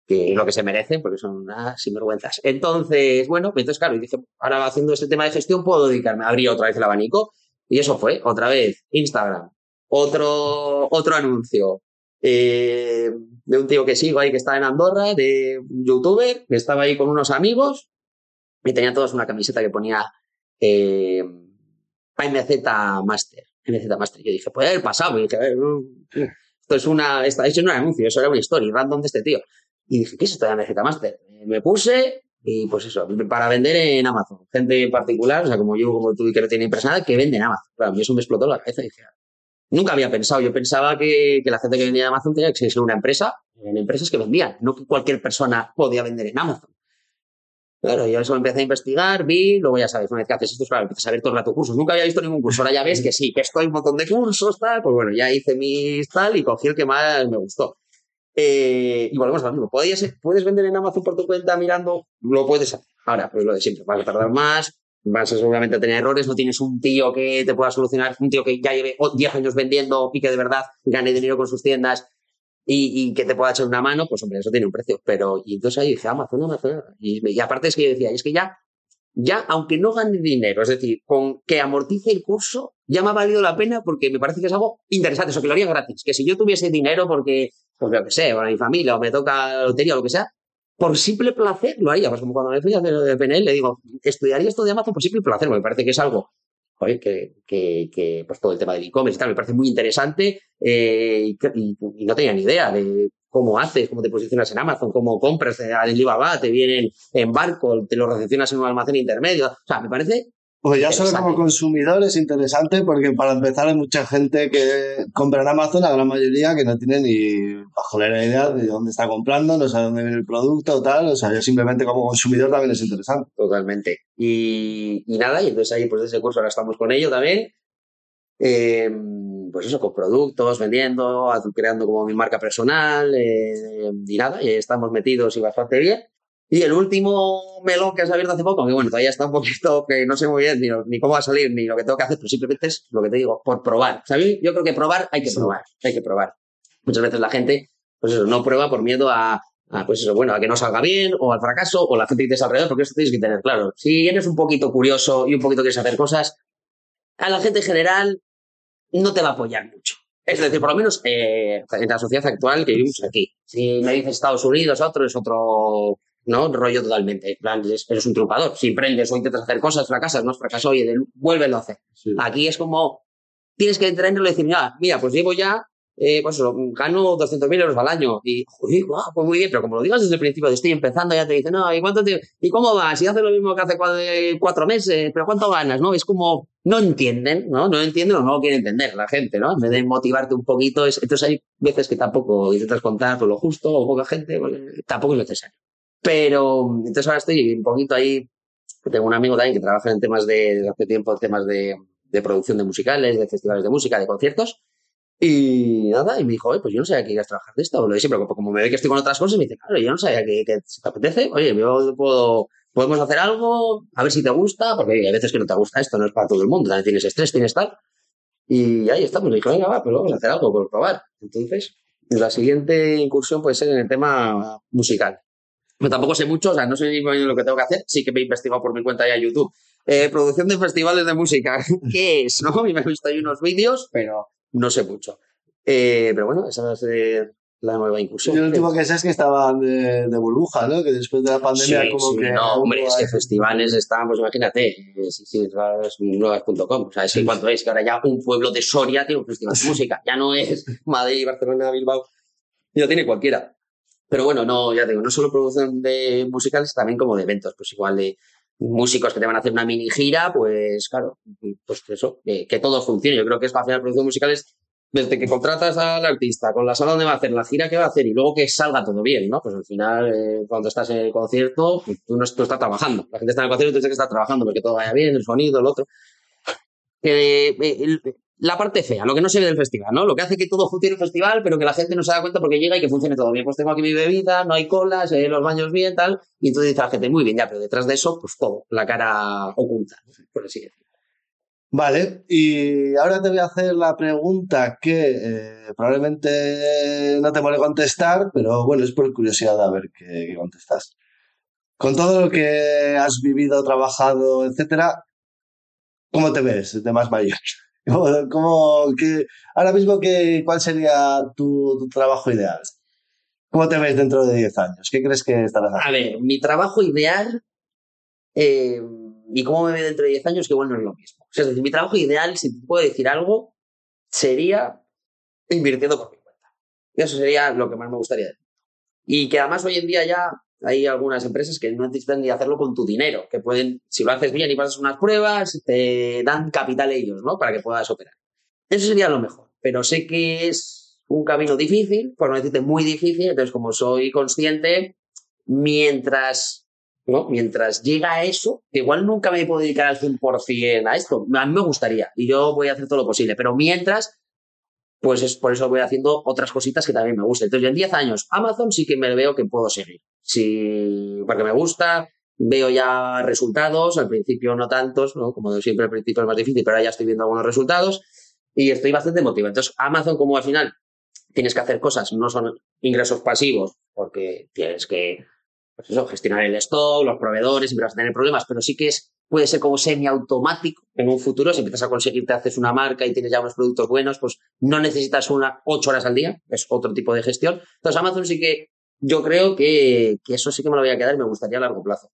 que lo que se merecen, porque son unas sinvergüenzas. Entonces, bueno, entonces claro, y dije, ahora haciendo este tema de gestión puedo dedicarme, a abrir otra vez el abanico, y eso fue, otra vez, Instagram, otro, otro anuncio eh, de un tío que sigo ahí que está en Andorra, de un youtuber, que estaba ahí con unos amigos y tenía todos una camiseta que ponía eh, MZ Master. MZ Master. Yo dije, puede haber pasado. Y dije, esto es una, esto es un anuncio, eso era una historia random de este tío. Y dije, ¿qué es esto de MZ Master? Me puse y pues eso, para vender en Amazon. Gente particular, o sea, como yo, como tú, que no tiene empresa que vende en Amazon. Claro, a mí eso me explotó la cabeza y dije, Nunca había pensado. Yo pensaba que, que la gente que vendía en Amazon tenía que ser una empresa, en empresas que vendían, no que cualquier persona podía vender en Amazon. Claro, yo eso empecé a investigar, vi, luego ya sabes, una vez que haces esto, claro, empiezas a ver todo el rato cursos. Nunca había visto ningún curso, ahora ya ves que sí, que estoy un montón de cursos, tal, pues bueno, ya hice mis tal y cogí el que más me gustó. Eh, y volvemos a lo mismo. ¿Puedes vender en Amazon por tu cuenta mirando? Lo puedes hacer. Ahora, pues lo de siempre, vas a tardar más, vas a seguramente a tener errores, no tienes un tío que te pueda solucionar, un tío que ya lleve 10 años vendiendo y que de verdad gane dinero con sus tiendas y, que te pueda echar una mano, pues hombre, eso tiene un precio. Pero, y entonces ahí dije, Amazon, Amazon. Y, y aparte es que yo decía, es que ya, ya, aunque no gane dinero, es decir, con que amortice el curso, ya me ha valido la pena porque me parece que es algo interesante, eso que lo haría gratis. Que si yo tuviese dinero porque, pues lo que sé, o mi familia, o me toca lotería o lo que sea, por simple placer lo haría. Pues como cuando me fui a hacer de PNL, le digo, estudiaría esto de Amazon por simple placer, me parece que es algo que, que, que, pues todo el tema del e-commerce y tal, me parece muy interesante eh, y, no tenía ni idea de cómo haces, cómo te posicionas en Amazon, cómo compras en Alibaba, te vienen en barco, te lo recepcionas en un almacén intermedio. O sea, me parece pues ya solo como consumidor es interesante porque para empezar hay mucha gente que compra en Amazon, la gran mayoría que no tiene ni bajo la idea de dónde está comprando, no sabe dónde viene el producto o tal. O sea, yo simplemente como consumidor también es interesante. Totalmente. Y, nada, y entonces ahí pues ese curso ahora estamos con ello también. Eh, pues eso, con productos, vendiendo, creando como mi marca personal eh, y nada, y estamos metidos y bastante bien. Y el último melón que has abierto hace poco, que bueno, todavía está un poquito que no sé muy bien ni, cómo va a salir ni lo que tengo que hacer, pero simplemente es lo que te digo, por probar. ¿Sabes? Yo creo que probar hay que probar, hay que probar. Muchas veces la gente, pues eso, no prueba por miedo a, pues eso, bueno, a que no salga bien o al fracaso o la gente que tienes alrededor, porque eso tienes que tener claro. Si eres un poquito curioso y un poquito quieres hacer cosas, a la gente en general no te va a apoyar mucho. Es decir, por lo menos eh, en la sociedad actual que vivimos aquí. Si me dices Estados Unidos, otro es otro ¿no? Rollo totalmente. En plan, eres, un trucador. Si prendes o intentas hacer cosas, fracasas, no fracasas, oye, vuélvelo a hacer. Aquí es como, tienes que entrenarlo y decir, mira, mira, pues llevo ya, eh, pues gano 200.000 euros al año. Y, joder, pues muy bien, pero como lo digas desde el principio, estoy empezando, ya te dicen, no, ¿y cuánto te, ¿y cómo vas? Si haces lo mismo que hace cuatro, meses, pero ¿cuánto ganas? ¿No? Es como, no entienden, ¿no? No entienden o no lo quieren entender la gente, ¿no? En vez de motivarte un poquito, es, entonces hay veces que tampoco intentas contar por lo justo o poca gente, pues, tampoco es necesario. Pero entonces ahora estoy un poquito ahí. Tengo un amigo también que trabaja en temas de, desde hace tiempo, temas de, de producción de musicales, de festivales de música, de conciertos. Y nada, y me dijo, oye, pues yo no sabía que ibas a trabajar de esto. Lo de siempre, como me ve que estoy con otras cosas, me dice, claro, yo no sabía que, que si te apetece, oye, yo puedo, podemos hacer algo, a ver si te gusta, porque hay veces que no te gusta esto, no es para todo el mundo, también tienes estrés, tienes tal. Y ahí estamos, me dijo, venga, va, pues vamos a hacer algo, por probar. Entonces, la siguiente incursión puede ser en el tema musical. Pero tampoco sé mucho, o sea, no sé ni lo que tengo que hacer. Sí que me he investigado por mi cuenta ya YouTube. Eh, producción de festivales de música. ¿Qué es? ¿No? Y me he visto ahí unos vídeos, pero no sé mucho. Eh, pero bueno, esa es eh, la nueva incursión. Yo lo último que sé es que estaban de, burbuja, ¿no? Que después de la pandemia como sí, que... No, hombre, es que festivales están, pues imagínate, sí, sí, nuevas.com. O sea, es que cuánto es, que ahora ya un pueblo de Soria tiene un festival de música. Ya no es Madrid, Barcelona, Bilbao. Ya tiene cualquiera. Pero bueno, no, ya digo, no solo producción de musicales, también como de eventos, pues igual de músicos que te van a hacer una mini gira, pues claro, pues eso, que, que todo funcione. Yo creo que es fácil la producción musical es desde que contratas al artista, con la sala donde va a hacer, la gira que va a hacer y luego que salga todo bien, ¿no? Pues al final, eh, cuando estás en el concierto, pues tú no tú estás trabajando. La gente está en el concierto y tú que estar trabajando porque todo vaya bien, el sonido, el otro. Eh, el- la parte fea, lo que no se ve del festival, ¿no? Lo que hace que todo funcione el festival, pero que la gente no se da cuenta porque llega y que funcione todo bien. Pues tengo aquí mi bebida, no hay colas, eh, los baños bien, tal. Y entonces dice la gente, muy bien, ya, pero detrás de eso, pues todo, la cara oculta, por así decirlo. Vale, y ahora te voy a hacer la pregunta que eh, probablemente no te mole contestar, pero bueno, es por curiosidad a ver qué, qué contestas. Con todo lo que has vivido, trabajado, etcétera, ¿cómo te ves de más mayor? ¿Cómo, ahora mismo, qué, ¿cuál sería tu, trabajo ideal? ¿Cómo te ves dentro de 10 años? ¿Qué crees que estarás haciendo? A ver, mi trabajo ideal eh, y cómo me ve dentro de 10 años, que igual no es lo mismo. Es decir, mi trabajo ideal, si te puedo decir algo, sería invirtiendo por mi cuenta. Eso sería lo que más me gustaría. Y que además hoy en día ya hay algunas empresas que no necesitan ni hacerlo con tu dinero, que pueden, si lo haces bien y pasas unas pruebas, te dan capital ellos, ¿no? Para que puedas operar. Eso sería lo mejor. Pero sé que es un camino difícil, por no decirte muy difícil, entonces como soy consciente, mientras, ¿no? Mientras llega a eso, que igual nunca me puedo dedicar al 100% a esto. A mí me gustaría y yo voy a hacer todo lo posible, pero mientras, pues es por eso voy haciendo otras cositas que también me gustan. Entonces en 10 años, Amazon sí que me veo que puedo seguir. Sí, porque me gusta, veo ya resultados, al principio no tantos, ¿no? Como siempre al principio es más difícil, pero ahora ya estoy viendo algunos resultados y estoy bastante motivado. Entonces Amazon como al final tienes que hacer cosas, no son ingresos pasivos, porque tienes que pues eso, gestionar el stock, los proveedores, siempre vas a tener problemas, pero sí que es, puede ser como semiautomático en un futuro, si empiezas a conseguir, te haces una marca y tienes ya unos productos buenos, pues no necesitas una ocho horas al día, es otro tipo de gestión. Entonces Amazon sí que yo creo que, que eso sí que me lo voy a quedar y me gustaría a largo plazo.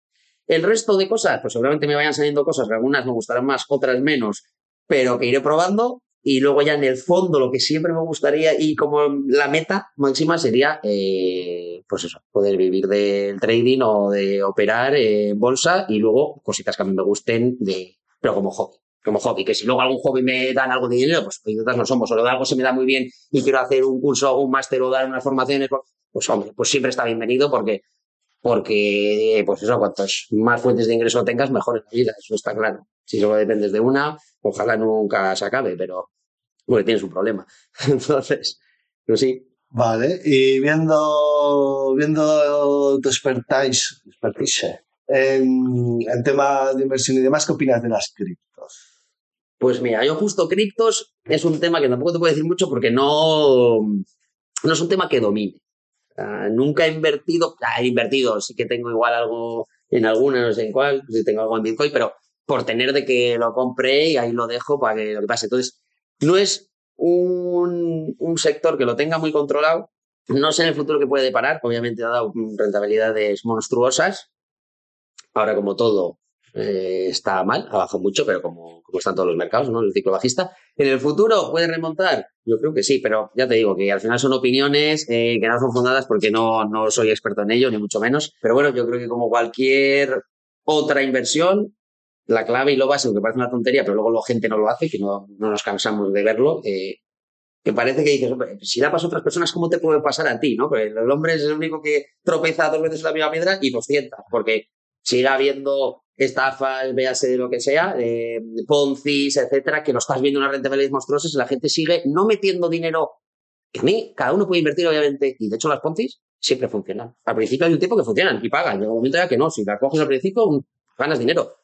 El resto de cosas, pues seguramente me vayan saliendo cosas, que algunas me gustarán más, otras menos, pero que iré probando. Y luego ya en el fondo lo que siempre me gustaría y como la meta máxima sería, eh, pues eso, poder vivir del trading o de operar en bolsa y luego cositas que a mí me gusten, de, pero como hobby. Como hobby, que si luego algún hobby me dan algo de dinero, pues idiotas no somos, o algo se me da muy bien y quiero hacer un curso un máster o dar unas formaciones, pues hombre, pues siempre está bienvenido porque porque, pues eso, cuantos más fuentes de ingreso tengas, mejor en la vida, eso está claro. Si solo dependes de una, ojalá nunca se acabe, pero porque tienes un problema. Entonces, pero sí. Vale, y viendo, viendo tu expertise, expertise en, en tema de inversión y demás, ¿qué opinas de las criptos? Pues mira, yo justo criptos es un tema que tampoco te puedo decir mucho porque no, no es un tema que domine. Uh, nunca he invertido, ah, he invertido, sí que tengo igual algo en alguna, no sé en cuál, si tengo algo en Bitcoin, pero por tener de que lo compré y ahí lo dejo para que lo que pase. Entonces, no es un, un sector que lo tenga muy controlado. No sé en el futuro qué puede deparar. Obviamente ha dado rentabilidades monstruosas. Ahora, como todo, eh, está mal, ha bajado mucho, pero como, como están todos los mercados, ¿no? El ciclo bajista. ¿En el futuro puede remontar? Yo creo que sí, pero ya te digo que al final son opiniones eh, que no son fundadas porque no, no soy experto en ello, ni mucho menos. Pero bueno, yo creo que como cualquier otra inversión, la clave y lo básico, que parece una tontería, pero luego la gente no lo hace, que no, no nos cansamos de verlo, eh, que parece que dices, si da paso a otras personas, ¿cómo te puede pasar a ti? ¿no? Porque el hombre es el único que tropeza dos veces la misma piedra y 200, porque sigue habiendo estafas, véase lo que sea, eh, poncis, etcétera, que no estás viendo unas rentabilidades monstruosas y la gente sigue no metiendo dinero. Que a mí, cada uno puede invertir, obviamente, y de hecho las poncis siempre funcionan. Al principio hay un tiempo que funcionan y pagan, llega un momento ya que no, si la coges al principio, ganas dinero.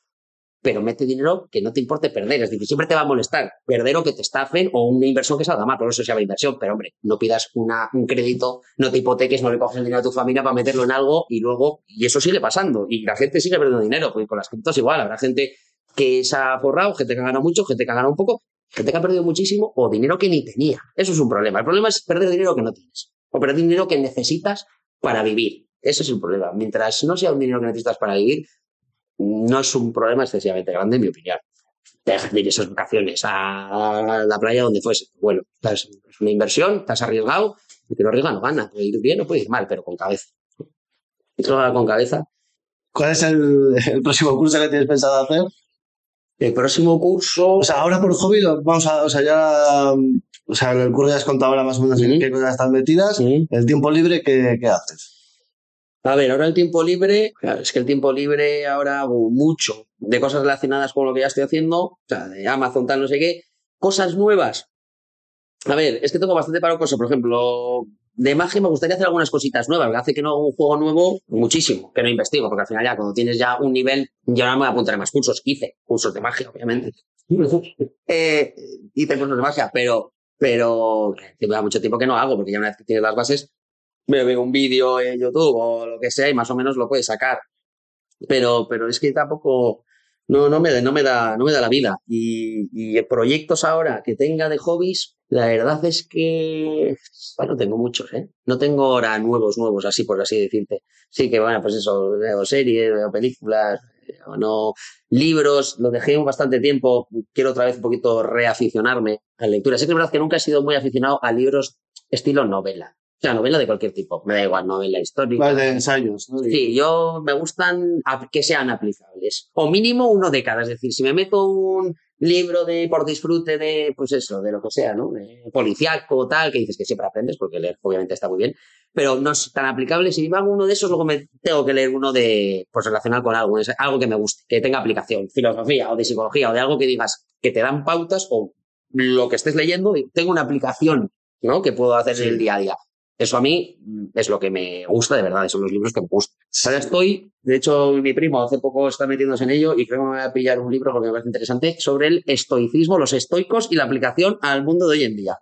Pero mete dinero que no te importe perder, es decir, siempre te va a molestar perder o que te estafen o una inversión que salga mal, por eso se llama inversión, pero hombre, no pidas una, un crédito, no te hipoteques, no le coges el dinero a tu familia para meterlo en algo y luego, y eso sigue pasando, y la gente sigue perdiendo dinero, pues con las criptos igual, habrá gente que se ha forrado, gente que ha ganado mucho, gente que ha ganado un poco, gente que ha perdido muchísimo o dinero que ni tenía. Eso es un problema. El problema es perder dinero que no tienes o perder dinero que necesitas para vivir. Ese es el problema. Mientras no sea un dinero que necesitas para vivir, no es un problema excesivamente grande, en mi opinión. Te dejas de ir esas vacaciones a la playa donde fuese. Bueno, es una inversión, has arriesgado El que no arriesga no gana. Puede ir bien o puede ir mal, pero con cabeza. Y todo con cabeza. ¿Cuál es el, el próximo curso que tienes pensado hacer? El próximo curso. O sea, ahora por hobby vamos a, o sea, ya, o sea, el curso ya has contado ahora más o menos en Ujú. qué cosas están metidas. Sí. El tiempo libre, ¿qué, qué haces? A ver, ahora el tiempo libre, claro, es que el tiempo libre ahora hago mucho de cosas relacionadas con lo que ya estoy haciendo, o sea, de Amazon, tal, no sé qué, cosas nuevas. A ver, es que tengo bastante para cosas, por ejemplo, de magia me gustaría hacer algunas cositas nuevas, que hace que no hago un juego nuevo muchísimo, que no investigo, porque al final ya cuando tienes ya un nivel, yo ahora me voy a apuntar a más cursos, hice cursos de magia, obviamente. eh, hice cursos de magia, pero, pero lleva mucho tiempo que no hago, porque ya una vez que tienes las bases, me veo un vídeo en YouTube o lo que sea y más o menos lo puedes sacar. Pero, pero es que tampoco, no, no me, no me da, no me da la vida. Y, y proyectos ahora que tenga de hobbies, la verdad es que, bueno, tengo muchos, ¿eh? No tengo ahora nuevos, nuevos, así por así decirte. Sí que, bueno, pues eso, veo series, veo películas, o no, libros, lo dejé bastante tiempo, quiero otra vez un poquito reaficionarme a la lectura. Sí que es verdad que nunca he sido muy aficionado a libros estilo novela. O sea, novela de cualquier tipo. Me da igual, novela histórica. Más de ensayos, ¿no? Sí, yo me gustan que sean aplicables. O mínimo uno de cada. Es decir, si me meto un libro de por disfrute de, pues eso, de lo que sea, ¿no? Policiaco, tal, que dices que siempre aprendes, porque leer obviamente está muy bien, pero no es tan aplicable. Si me hago uno de esos, luego me tengo que leer uno de, pues relacionado con algo, algo que me guste, que tenga aplicación, filosofía o de psicología o de algo que digas que te dan pautas o lo que estés leyendo y tengo una aplicación, ¿no? Que puedo hacer en el día a día. Eso a mí mm, es lo que me gusta de verdad, son los libros que me gustan. Ahora estoy, de hecho, mi primo hace poco está metiéndose en ello y creo que me voy a pillar un libro porque me parece interesante sobre el estoicismo, los estoicos y la aplicación al mundo de hoy en día.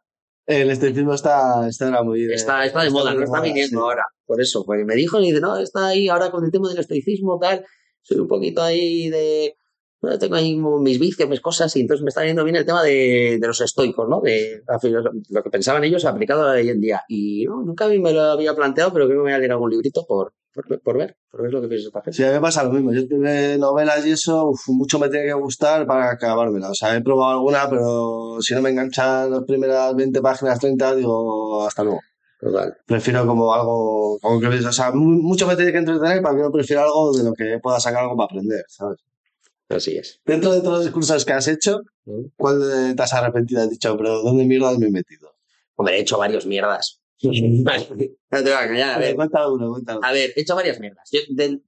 El esteticismo está, está de, Está, está de moda, no está viniendo sí. ahora. Por eso, porque me dijo y dice, no, está ahí ahora con el tema del estoicismo, tal. Soy un poquito ahí de. Bueno, tengo ahí mis vicios, mis cosas, y entonces me está viendo bien el tema de, de los estoicos, ¿no? De lo que pensaban ellos aplicado a la hoy en día. Y no, nunca me lo había planteado, pero creo que me voy a leer algún librito por, por, por ver, por ver lo que piensa esta gente. Sí, a mí me pasa lo mismo. Yo de novelas y eso, uf, mucho me tiene que gustar para acabármela. O sea, he probado alguna, pero si no me enganchan las primeras 20 páginas, 30, digo, hasta luego. Total. Prefiero como algo, como que, o sea, mu- mucho me tiene que entretener para que yo prefiero algo de lo que pueda sacar algo para aprender, ¿sabes? Así es. Dentro de todos los cursos que has hecho, ¿cuál te has arrepentido? Has dicho, pero ¿dónde mierda me he metido? Hombre, he hecho varios mierdas. no te voy a engañar, a ver. Cuéntalo uno, cuéntalo. A ver, he hecho varias mierdas. Yo, del,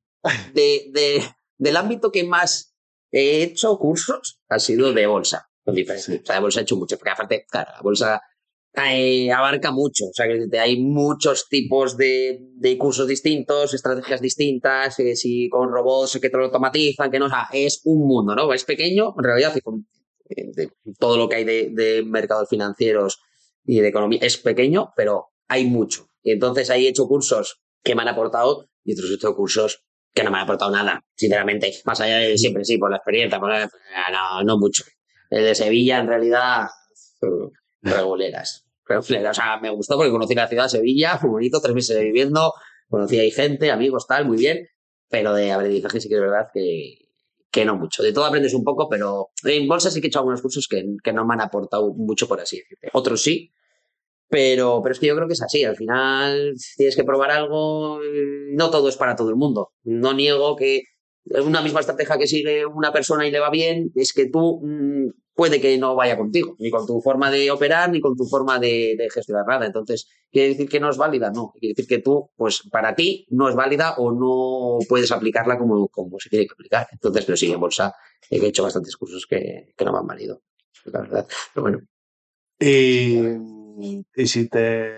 de, de- del ámbito que más he hecho cursos ha sido de bolsa. con diferencia. Sí. O sea, de bolsa he hecho mucho, porque aparte, claro, la bolsa eh, abarca mucho. O sea, que hay muchos tipos de, cursos distintos, estrategias distintas, eh, si con robots que te lo automatizan, que no, es un mundo, ¿no? Es pequeño, en realidad, con eh, todo lo que hay de, mercados financieros y de economía es pequeño, pero hay mucho. Y entonces ahí he hecho cursos que me han aportado y otros he hecho cursos que no me han aportado nada, sinceramente. Más allá de siempre, sí, por la experiencia, no, no mucho. El de Sevilla, en realidad, eh, reguleras. O sea, me gustó porque conocí la ciudad de Sevilla, fue bonito, tres meses viviendo, conocí ahí gente, amigos, tal, muy bien. Pero de aprendizaje sí que es verdad que, que no mucho. De todo aprendes un poco, pero en bolsa sí que he hecho algunos cursos que, que no me han aportado mucho, por así decirte. Otros sí, pero, pero es que yo creo que es así. Al final tienes que probar algo. No todo es para todo el mundo. No niego que una misma estrategia que sigue una persona y le va bien, es que tú mm, puede que no vaya contigo, ni con tu forma de operar, ni con tu forma de, gestionar nada. Entonces, ¿quiere decir que no es válida? No. Quiere decir que tú, pues para ti, no es válida o no puedes aplicarla como, como se tiene que aplicar. Entonces, pero sí, en bolsa he hecho bastantes cursos que, que no me han valido, la verdad. Pero bueno. Y, y si te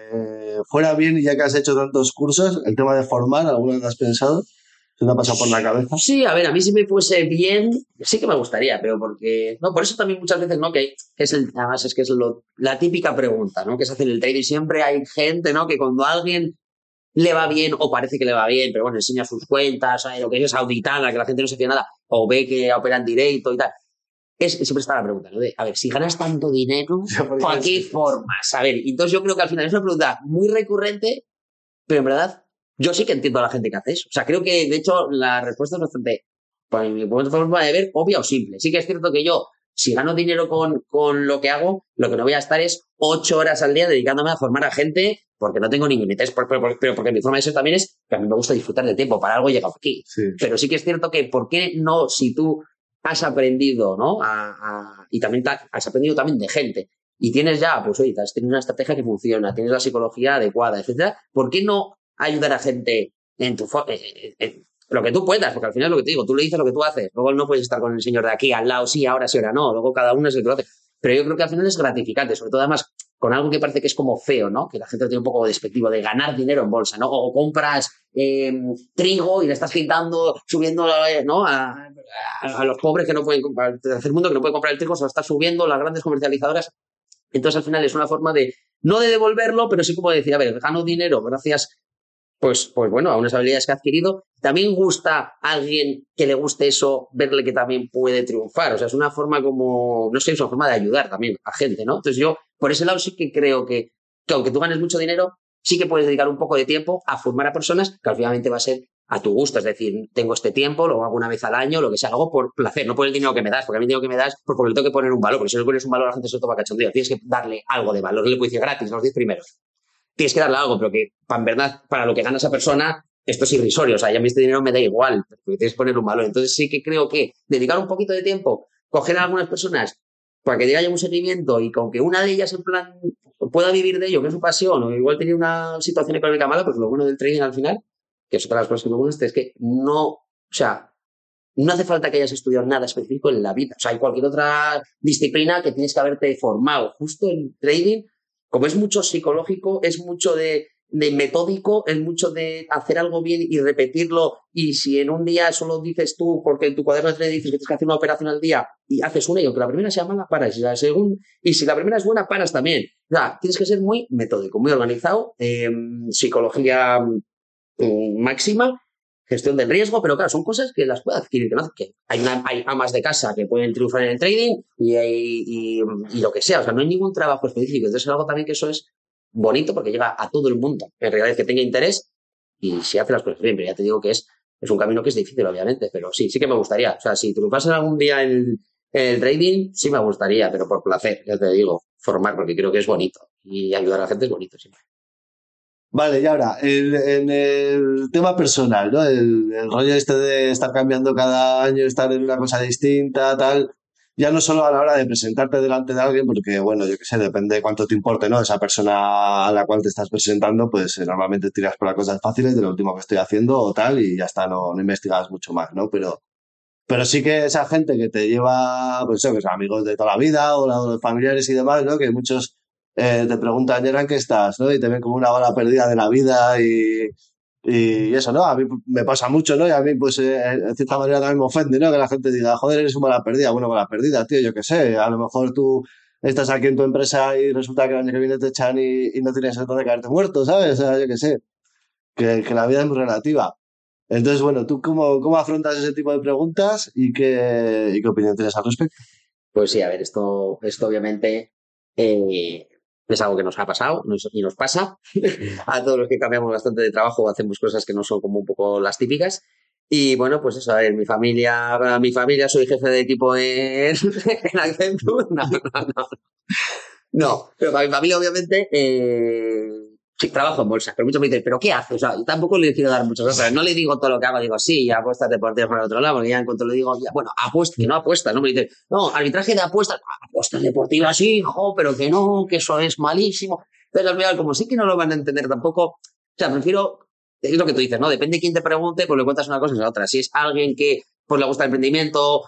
fuera bien, ya que has hecho tantos cursos, el tema de formar, ¿alguna vez has pensado? ¿Se te ha pasado por la cabeza? Sí, a ver, a mí si me fuese bien, sí que me gustaría, pero porque, no, por eso también muchas veces, ¿no? Que, que es el, además es que es lo, la típica pregunta, ¿no? Que se hace en el trading. Siempre hay gente, ¿no? Que cuando a alguien le va bien o parece que le va bien, pero bueno, enseña sus cuentas, ¿sabes? lo que es auditada, que la gente no se fía nada, o ve que opera en directo y tal. Es, siempre está la pregunta, ¿no? De, a ver, si ganas tanto dinero, ¿Para qué formas? A ver, entonces yo creo que al final es una pregunta muy recurrente, pero en verdad yo sí que entiendo a la gente que hace eso. O sea, creo que de hecho la respuesta es bastante, por mi punto de forma de ver, obvia o simple. Sí que es cierto que yo si gano dinero con, con lo que hago, lo que no voy a estar es ocho horas al día dedicándome a formar a gente porque no tengo ningún interés, pero, pero, porque mi forma de ser también es que a mí me gusta disfrutar del tiempo, para algo he llegado aquí. Pero sí que es cierto que, ¿por qué no, si tú has aprendido, ¿no? A, y también has aprendido también de gente y tienes ya, pues oye, tienes una estrategia que funciona, tienes la psicología adecuada, etcétera, ¿por qué no ayudar a gente en tu en, lo que tú puedas? Porque al final es lo que te digo, tú le dices lo que tú haces, luego no puedes estar con el señor de aquí al lado, sí, ahora sí, ahora no, luego cada uno es el que lo hace. Pero yo creo que al final es gratificante, sobre todo además con algo que parece que es como feo, ¿no? Que la gente tiene un poco despectivo de ganar dinero en bolsa, ¿no? O compras em, trigo y le estás quitando, subiendo, eh, ¿no? A, los pobres que no pueden comprar, al tercer mundo que no puede comprar el trigo, se lo está subiendo las grandes comercializadoras. Entonces al final es una forma de, no de devolverlo, pero sí como decir, a ver, gano dinero gracias pues, pues bueno, a unas habilidades que ha adquirido. También gusta a alguien que le guste eso, verle que también puede triunfar. O sea, es una forma como, no sé, es una forma de ayudar también a gente, ¿no? Entonces yo, por ese lado sí que creo que, que aunque tú ganes mucho dinero, sí que puedes dedicar un poco de tiempo a formar a personas que obviamente va a ser a tu gusto. Es decir, tengo este tiempo, lo hago una vez al año, lo que sea, hago por placer, no por el dinero que me das, porque a mí el dinero que me das, porque le tengo que poner un valor, porque si no pones un valor, la gente se lo toma cachondeo. Tienes que darle algo de valor. Le puedes decir gratis, los 10 primeros tienes que darle algo, pero que en verdad, para lo que gana esa persona, esto es irrisorio. O sea, ya a mí este dinero me da igual, porque tienes que poner un valor. Entonces sí que creo que dedicar un poquito de tiempo, coger a algunas personas para que haya un seguimiento y con que una de ellas en plan pueda vivir de ello, que es su pasión, o igual tenía una situación económica mala, pues lo bueno del trading al final, que es otra de las cosas que me gusta, es que no, o sea, no hace falta que hayas estudiado nada específico en la vida. O sea, hay cualquier otra disciplina que tienes que haberte formado. Justo en trading como es mucho psicológico, es mucho de, metódico, es mucho de hacer algo bien y repetirlo. Y si en un día solo dices tú, porque en tu cuaderno te dices que tienes que hacer una operación al día y haces una y aunque la primera sea mala, paras. Y, la y si la primera es buena, paras también. Tienes que ser muy metódico, muy organizado, em, psicología mm, máxima gestión del riesgo, pero claro, son cosas que las puede adquirir, no, que hay, hay amas de casa que pueden triunfar en el trading y, y, y, lo que sea, o sea, no hay ningún trabajo específico, entonces es algo también que eso es bonito porque llega a todo el mundo, en realidad es que tenga interés y si hace las cosas bien, pero ya te digo que es, es un camino que es difícil, obviamente, pero sí, sí que me gustaría, o sea, si triunfas algún día en, el trading, sí me gustaría, pero por placer, ya te digo, formar, porque creo que es bonito y ayudar a la gente es bonito siempre. Vale, y ahora, en el tema personal, ¿no? El, rollo este de estar cambiando cada año, estar en una cosa distinta, tal, ya no solo a la hora de presentarte delante de alguien, porque, bueno, yo qué sé, depende de cuánto te importe, ¿no? Esa persona a la cual te estás presentando, pues eh, normalmente tiras por las cosas fáciles de lo último que estoy haciendo o tal, y ya está, no, no investigas mucho más, ¿no? Pero, pero sí que esa gente que te lleva, pues amigos de toda la vida o los familiares y demás, ¿no? Que muchos eh, te preguntan, ¿en qué estás? ¿no? Y te ven como una bala perdida de la vida y, y eso, ¿no? A mí me pasa mucho, ¿no? Y a mí, pues, eh, en cierta manera también me ofende, ¿no? Que la gente diga, joder, eres una bala perdida. Bueno, bala perdida, tío, yo qué sé. A lo mejor tú estás aquí en tu empresa y resulta que el año que viene te echan y, no tienes el de caerte muerto, ¿sabes? O sea, yo qué sé. Que, que, la vida es muy relativa. Entonces, bueno, ¿tú cómo, cómo afrontas ese tipo de preguntas y qué, y qué opinión tienes al respecto? Pues sí, a ver, esto, esto obviamente eh, es algo que nos ha pasado y nos pasa a todos los que cambiamos bastante de trabajo o hacemos cosas que no son como un poco las típicas. Y bueno, pues eso, a ver, mi familia, mi familia soy jefe de equipo en, en Accenture. No, no, no. No, pero para mi familia, obviamente, eh, Sí, trabajo en bolsa, pero muchos me dicen, ¿pero qué haces? O sea, tampoco le quiero dar muchas cosas. No le digo todo lo que hago, digo, sí, ya apuestas deportivas por el otro lado, porque ya en cuanto le digo, ya, bueno, apuesta, que no apuesta, ¿no? Me dicen, no, arbitraje de apuestas, apuestas deportivas, hijo, pero que no, que eso es malísimo. Entonces, al final, como sí que no lo van a entender tampoco, o sea, prefiero, es lo que tú dices, ¿no? Depende de quién te pregunte, pues le cuentas una cosa y la otra. Si es alguien que, pues le gusta el emprendimiento,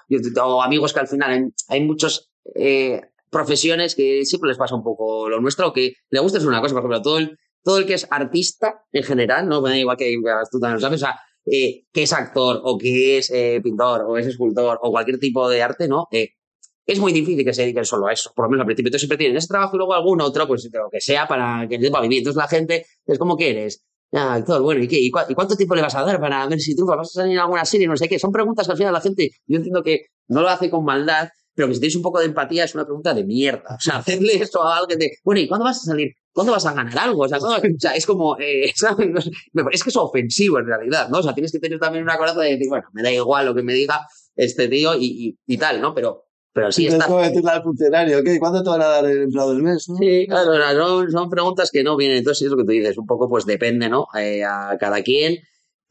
o amigos que al final hay muchos, eh, profesiones que siempre les pasa un poco lo nuestro, que le gusta es una cosa, por ejemplo, todo el, todo el que es artista en general, no da igual que tú también lo sabes, o sea, eh, que es actor o que es eh, pintor o es escultor o cualquier tipo de arte, ¿no? Eh, es muy difícil que se dediquen solo a eso, por lo menos al principio. Entonces siempre tienen ese trabajo y luego algún otro, pues lo que sea para que les va a vivir. Entonces la gente es como que eres. Ah, actor, bueno, ¿y qué? ¿Y, cuánto tiempo le vas a dar para ver si triunfa? ¿Vas a salir en alguna serie? No sé qué. Son preguntas que al final la gente, yo entiendo que no lo hace con maldad, pero que si tienes un poco de empatía es una pregunta de mierda. O sea, hacerle esto a alguien de, bueno, ¿y cuándo vas a salir? ¿Cuándo vas a ganar algo? O sea, es como, eh, es que es ofensivo en realidad, ¿no? O sea, tienes que tener también una coraza de decir, bueno, me da igual lo que me diga este tío y, y, tal, ¿no? Pero Pero sí, es está. como decirle al funcionario, ok, ¿cuándo te van a dar el empleado del mes? no? Sí, claro, o sea, son, son preguntas que no vienen. Entonces, es lo que tú dices, un poco pues depende, ¿no? Eh, a cada quien.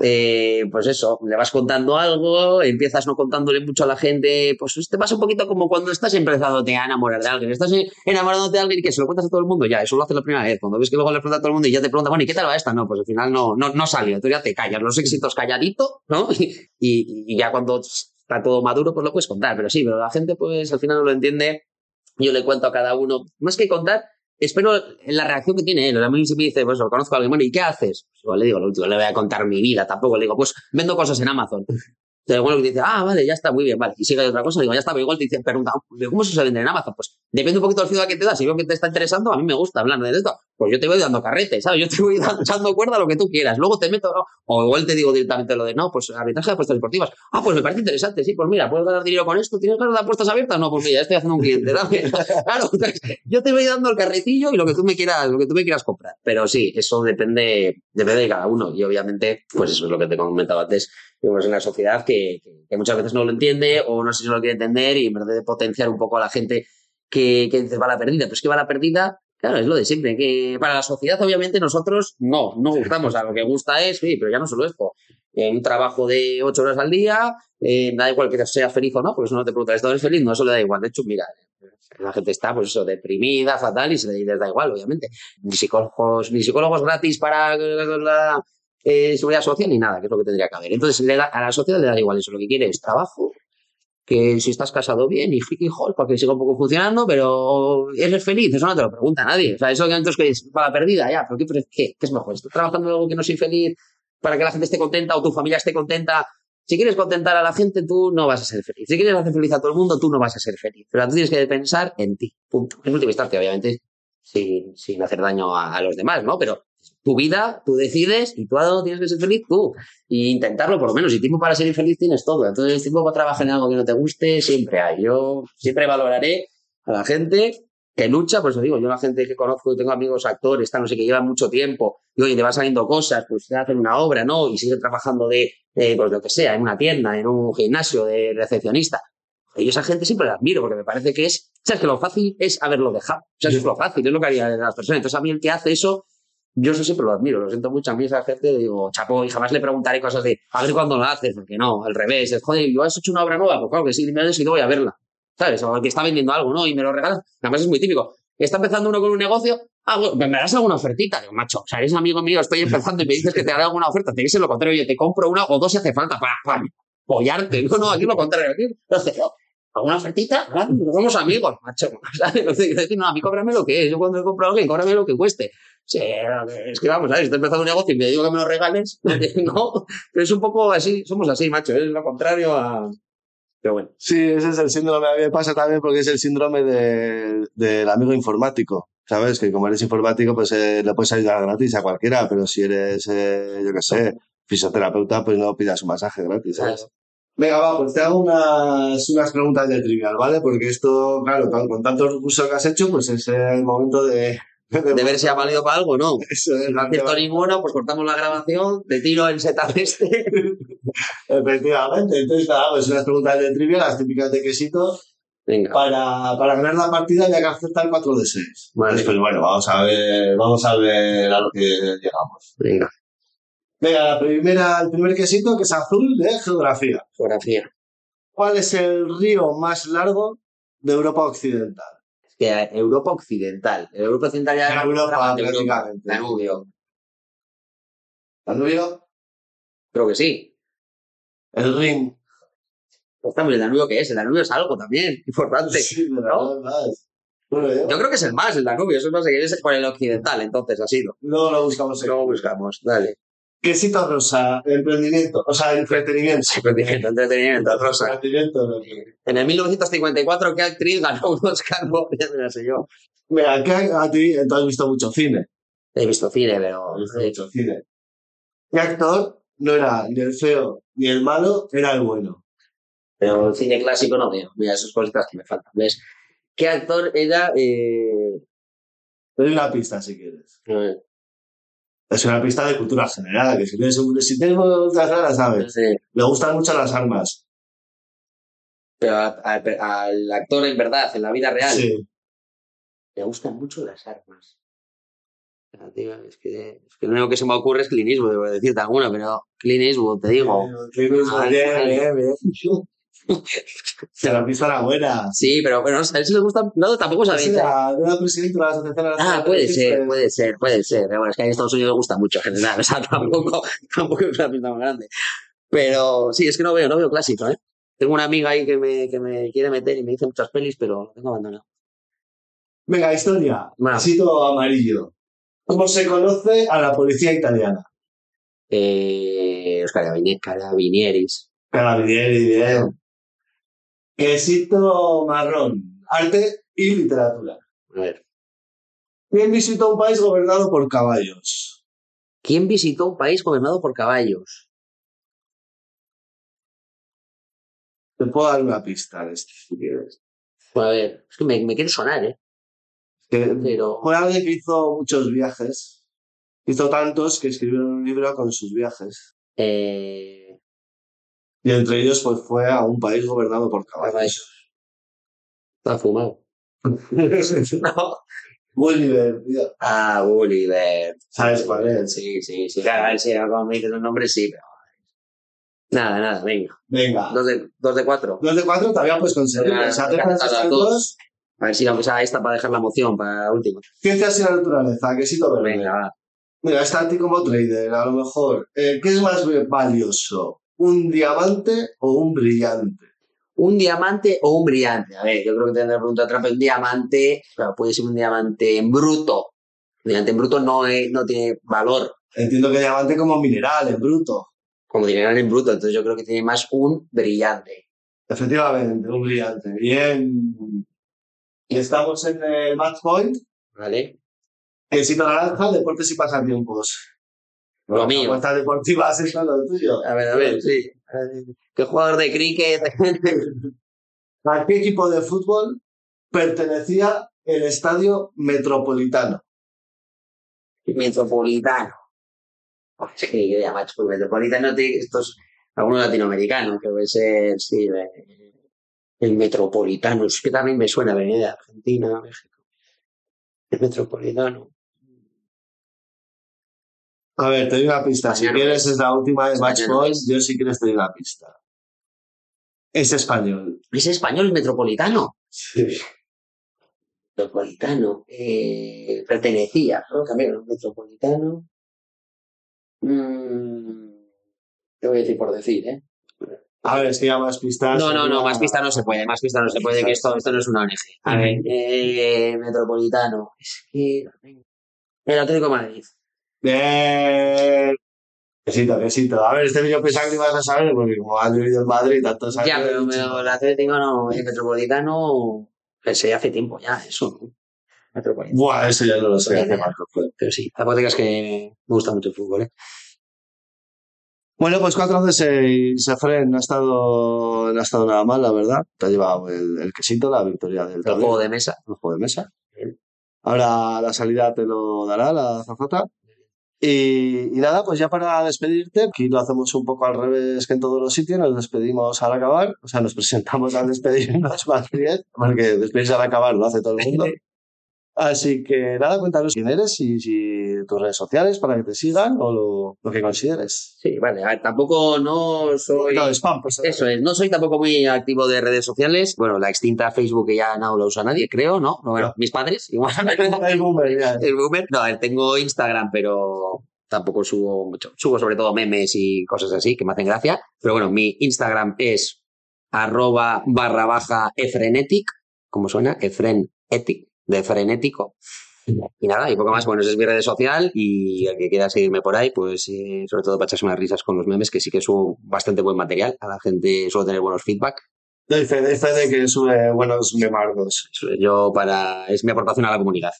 Eh, pues eso, le vas contando algo, empiezas no contándole mucho a la gente, pues te pasa un poquito como cuando estás empezándote a enamorar de alguien. Estás enamorándote de alguien y que se lo cuentas a todo el mundo, ya, eso lo haces la primera vez. Cuando ves que luego le preguntas a todo el mundo y ya te pregunta, bueno, ¿y qué tal va esta? No, pues al final no, no, no salió, tú ya te callas, los éxitos calladito, ¿no? Y, y ya cuando está todo maduro, pues lo puedes contar, pero sí, pero la gente pues al final no lo entiende. Yo le cuento a cada uno, más que contar, espero la reacción que tiene él. A mí se me dice, pues lo conozco a alguien, bueno, ¿y qué haces? Pues, igual le digo lo último, le voy a contar mi vida, tampoco le digo, pues vendo cosas en Amazon. Entonces, bueno, que dice, ah, vale, ya está, muy bien, vale. Y sigue otra cosa, digo, ya está, pero igual te dice, pregunta, ¿cómo se vende en Amazon? Pues depende un poquito del feedback que te da. Si veo que te está interesando, a mí me gusta hablar de esto. Pues yo te voy dando carrete, ¿sabes? Yo te voy dando, echando cuerda a lo que tú quieras. Luego te meto, ¿no? o igual te digo directamente lo de, no, pues arbitraje de apuestas deportivas. Ah, pues me parece interesante, sí, pues mira, puedes ganar dinero con esto. ¿Tienes ganas de apuestas abiertas? No, pues mira, estoy haciendo un cliente, dame. Claro, entonces, yo te voy dando el carretillo y lo que tú me quieras, lo que tú me quieras comprar. Pero sí, eso depende, depende de cada uno. Y obviamente, pues eso es lo que te comentaba antes. Vivimos en una sociedad que, muchas veces no lo entiende o no sé si no lo quiere entender y en vez de potenciar un poco a la gente que, que dices va a la perdida, pero es que va la perdida, claro, es lo de siempre, que para la sociedad obviamente nosotros no, no gustamos, a lo que gusta es, sí, pero ya no solo esto, eh, un trabajo de ocho horas al día, eh, da igual que seas feliz o no, porque eso no te preguntas, ¿estás feliz? No, eso le da igual, de hecho, mira, la gente está pues eso, deprimida, fatal y se les da igual, obviamente. Ni psicólogos, ni psicólogos gratis para la eh, seguridad social ni nada, que es lo que tendría que haber. Entonces le da, a la sociedad le da igual eso, lo que quiere es trabajo, que si estás casado bien y hijos, para que un poco funcionando, pero ¿eres feliz? Eso no te lo pregunta nadie. O sea, eso que entonces que es para la perdida, ya, pero ¿qué, pero ¿qué? ¿Qué es mejor? ¿Estoy trabajando en algo que no soy feliz para que la gente esté contenta o tu familia esté contenta? Si quieres contentar a la gente, tú no vas a ser feliz. Si quieres hacer feliz a todo el mundo, tú no vas a ser feliz. Pero tú tienes que pensar en ti. Punto. En última instancia, obviamente, sin, sin hacer daño a los demás, ¿no? Pero tu vida, tú decides y tú tienes que ser feliz tú. Y intentarlo por lo menos. Y tiempo para ser infeliz tienes todo. Entonces, tiempo para trabajar en algo que no te guste, siempre hay. Yo siempre valoraré a la gente que lucha, por eso digo, yo la gente que conozco, tengo amigos actores, están, no sé, que llevan mucho tiempo, y oye, te van saliendo cosas, pues te hacen una obra, ¿no? Y siguen trabajando de, de, pues lo que sea, en una tienda, en un gimnasio, de recepcionista. Y esa gente siempre la admiro, porque me parece que es, sabes que lo fácil es haberlo dejado. O sea, eso es lo fácil, es lo que haría las personas. Entonces, a mí el que hace eso, yo eso siempre lo admiro, lo siento mucho. A mí esa gente digo, chapo, y jamás le preguntaré cosas de, a ver cuándo lo haces, porque no, al revés, es, joder, yo has hecho una obra nueva, pues claro que sí, dime eso y voy a verla. ¿Sabes? O el que está vendiendo algo, ¿no? Y me lo regalas. Además es muy típico. Está empezando uno con un negocio, ah, bueno, me darás alguna ofertita. Digo, macho, o sea, eres amigo mío, estoy empezando y me dices que te haré alguna oferta. Te dice lo contrario, oye, te compro una o dos si hace falta para, para apoyarte. No, no, aquí lo contrario. Aquí, entonces, ¿alguna ofertita? Somos amigos, macho. ¿Sabes? No, a mí cóbrame lo que es. Yo cuando he comprado alguien, cóbrame lo que cueste. Sí, es que vamos, ¿sabes? Estoy empezando un negocio y me digo que me lo regales. no, pero es un poco así, somos así, macho. Es lo contrario a. Pero bueno. Sí, ese es el síndrome. A mí me pasa también porque es el síndrome de, del amigo informático. ¿Sabes? Que como eres informático, pues eh, le puedes ayudar gratis a cualquiera, pero si eres, eh, yo qué sé, fisioterapeuta, pues no pidas un masaje gratis, ¿sabes? Venga, va, pues te hago unas, unas preguntas de trivial, ¿vale? Porque esto, claro, con, con tantos recursos que has hecho, pues es el momento de... De ver si ha valido para algo, ¿no? Eso es, No acierto ninguno, pues cortamos la grabación, te tiro el setup este. Efectivamente. Entonces, nada, pues unas preguntas de trivia, las típicas de quesito. Venga. Para, para ganar la partida había que aceptar 4 de 6. Vale. Pues bueno, vamos a ver, vamos a ver a lo que llegamos. Venga. Venga, la primera, el primer quesito que es azul de geografía. Geografía. ¿Cuál es el río más largo de Europa Occidental? Que Europa Occidental. Europa Occidental ya era Europa, prácticamente. Danubio. ¿Danubio? Creo que sí. El Rin. Pues también el Danubio que es, el Danubio es algo también importante. Sí, ¿no? verdad. Bueno, yo- Yo creo que es el más, el Danubio, eso es más que es por el occidental, entonces ha sido. luego lo buscamos. Luego buscamos, dale. Quesito rosa, emprendimiento, o sea, entretenimiento. Entretenimiento, entretenimiento, rosa. Entretenimiento. no. En el 1954, ¿qué actriz ganó un Oscar? No, me la sé yo. Mira, ¿qué a ti tú has visto mucho cine? He visto cine, pero... Has visto mucho cine. ¿Qué actor no era ni el feo ni el malo, era el bueno? Pero el cine clásico no veo. Mira, esas cositas que me faltan. ¿Ves? ¿Qué actor era? Eh... Te doy una pista si quieres. eh, Es una pista de cultura general, que si tienes, un- si tienes ganas, sabes. Le gustan mucho las armas. Pero a- a- al actor en verdad, en la vida real, Sí. le gustan mucho las armas. Es, que, es que lo único que se me ocurre es Clint Eastwood, debo decirte alguno, pero Clint Eastwood, te digo. Bien, bien, bien. Que la pista era buena. Sí, pero bueno, a él sí le gusta. No, tampoco sabía. Sí, la presidenta de la Asociación Ah, Nacional puede de ser, puede ser, puede ser. Bueno, es que en Estados Unidos le gusta mucho en general. O sea, tampoco, tampoco es una pista más grande. Pero sí, es que no veo, no veo clásico, ¿eh? Tengo una amiga ahí que me, que me quiere meter y me dice muchas pelis, pero lo tengo abandonado. Venga, historia. Va. Quesito amarillo. ¿Cómo se conoce a la policía italiana? Eh, los carabinieris. Carabinieri, bien. Quesito marrón. Arte y literatura. A ver. ¿Quién visitó un país gobernado por caballos? ¿Quién visitó un país gobernado por caballos? Te puedo dar una pista de esto, si quieres. A ver, es que me, me quiere sonar, ¿eh? Que Pero. fue alguien que hizo muchos viajes. Hizo tantos que escribió un libro con sus viajes. Eh, Y entre ellos, pues fue a un país gobernado por caballos. está fumado. no. Gulliver, tío. Ah, Gulliver. ¿Sabes cuál es? Sí, sí, sí. Claro, a ver si ahora me dices los nombres, sí, pero. Nada, nada, venga. Venga. Dos de, dos de cuatro. Dos de cuatro todavía puedes conseguir. Venga, dos, dos. A ver si vamos a esta para dejar la moción para la última. ciencias y la naturaleza, quesito verde. Venga, va. Mira, está a ti como trader, a lo mejor. Eh, ¿Qué es más valioso? ¿Un diamante o un brillante? ¿Un diamante o un brillante? A ver, yo creo que tendré pregunta trampa. Un diamante, claro, puede ser un diamante en bruto. Un diamante en bruto no, es- no tiene valor Entiendo que diamante como mineral, en bruto. como dineral en bruto, entonces yo creo que tiene más un brillante. Efectivamente, un brillante. Bien. Y estamos en el match point. ¿Vale? Quesito naranja, deportes y pasatiempos. Lo mío. Apuestas deportivas, eso es lo tuyo. A ver, a ver, sí. ¿Qué jugador de cricket? ¿A qué equipo de fútbol pertenecía el estadio metropolitano? Metropolitano. Es que ni idea, macho. Pues metropolitano estos, algunos latinoamericanos, que puede ser, sí, eh, el metropolitano. Es que también me suena venir de Argentina, México. El metropolitano. A ver, te doy una pista. Si quieres, es la última de match point. Yo si quieres te doy una pista. Es español. ¿Es español metropolitano? Sí. Metropolitano. Eh, pertenecía, ¿no? Cambiaron, metropolitano. Mm, te voy a decir por decir, ¿eh? A ver, si ya más pistas. No, no, no, más pista no se puede, más pista no se puede, que esto, esto no es una ONG. A ver, eh, Metropolitano. Es que. El Atlético de Madrid. Bien. Quesito, quesito. A ver, este vídeo pensaba que ibas a saber, porque como has vivido en Madrid tantos años. Ya, pero, pero el Atlético no, el Metropolitano. Pensé hace tiempo ya, eso. ¿no? Metropolitano. Buah, eso ya no lo sé. hace Marco fue. Pero sí, la es que me gusta mucho el fútbol, ¿eh? Bueno, pues 4-6 Sefren no ha estado, no ha estado nada mal, la verdad. Te ha llevado el, el quesito, la victoria del El juego de mesa. el juego de mesa. Ahora la salida te lo dará la zafata. Y, y nada, pues ya para despedirte, aquí lo hacemos un poco al revés que en todos los sitios, nos despedimos al acabar, o sea, nos presentamos al despedirnos más bien, porque despedirse al acabar lo hace todo el mundo. Así que nada, cuéntanos quién eres y, si tus redes sociales para que te sigan o lo, lo que consideres. Sí, vale, a ver, tampoco no soy. No, spam, pues. Eso es, no soy tampoco muy activo de redes sociales. Bueno, la extinta Facebook que ya no la usa nadie, creo, ¿no? No, bueno, No. mis padres, igual. El boomer, ya. El boomer. No, a ver, tengo Instagram, pero tampoco subo mucho. Subo sobre todo memes y cosas así que me hacen gracia. Pero bueno, mi Instagram es arroba barra baja efrenetic, como suena, efrenetic, de frenético. Y nada, y poco más. Bueno, esa es mi red social y el que quiera seguirme por ahí, pues eh, sobre todo para echarse unas risas con los memes, que sí que subo bastante buen material. A la gente suelo tener buenos feedback. De que sube buenos memardos. Yo para es mi aportación a la comunidad.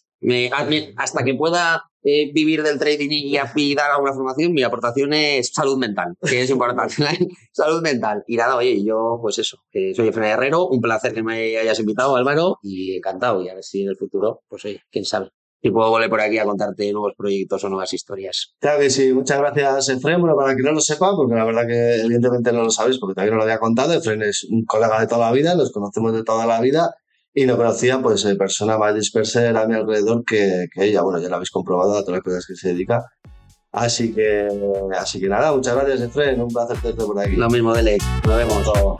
Hasta que pueda eh, vivir del trading y, y dar alguna formación, mi aportación es salud mental, que es importante. salud mental. Y nada, oye, yo pues eso, eh, soy Efraín Herrero, un placer que me hayas invitado, Álvaro, y encantado. Y a ver si en el futuro, pues oye, quién sabe. Y puedo volver por aquí a contarte nuevos proyectos o nuevas historias. Claro que sí, muchas gracias, Efren. Bueno, para que no lo sepa, porque la verdad que evidentemente no lo sabéis, porque todavía no lo había contado, Efren es un colega de toda la vida, nos conocemos de toda la vida y no conocía, pues, eh, persona más dispersa a mi alrededor que, que ella. Bueno, ya lo habéis comprobado a todas las cosas que se dedica. Así que, así que nada, muchas gracias, Efren. Un placer tenerte por aquí. Lo mismo, Dele. Nos vemos. Chao.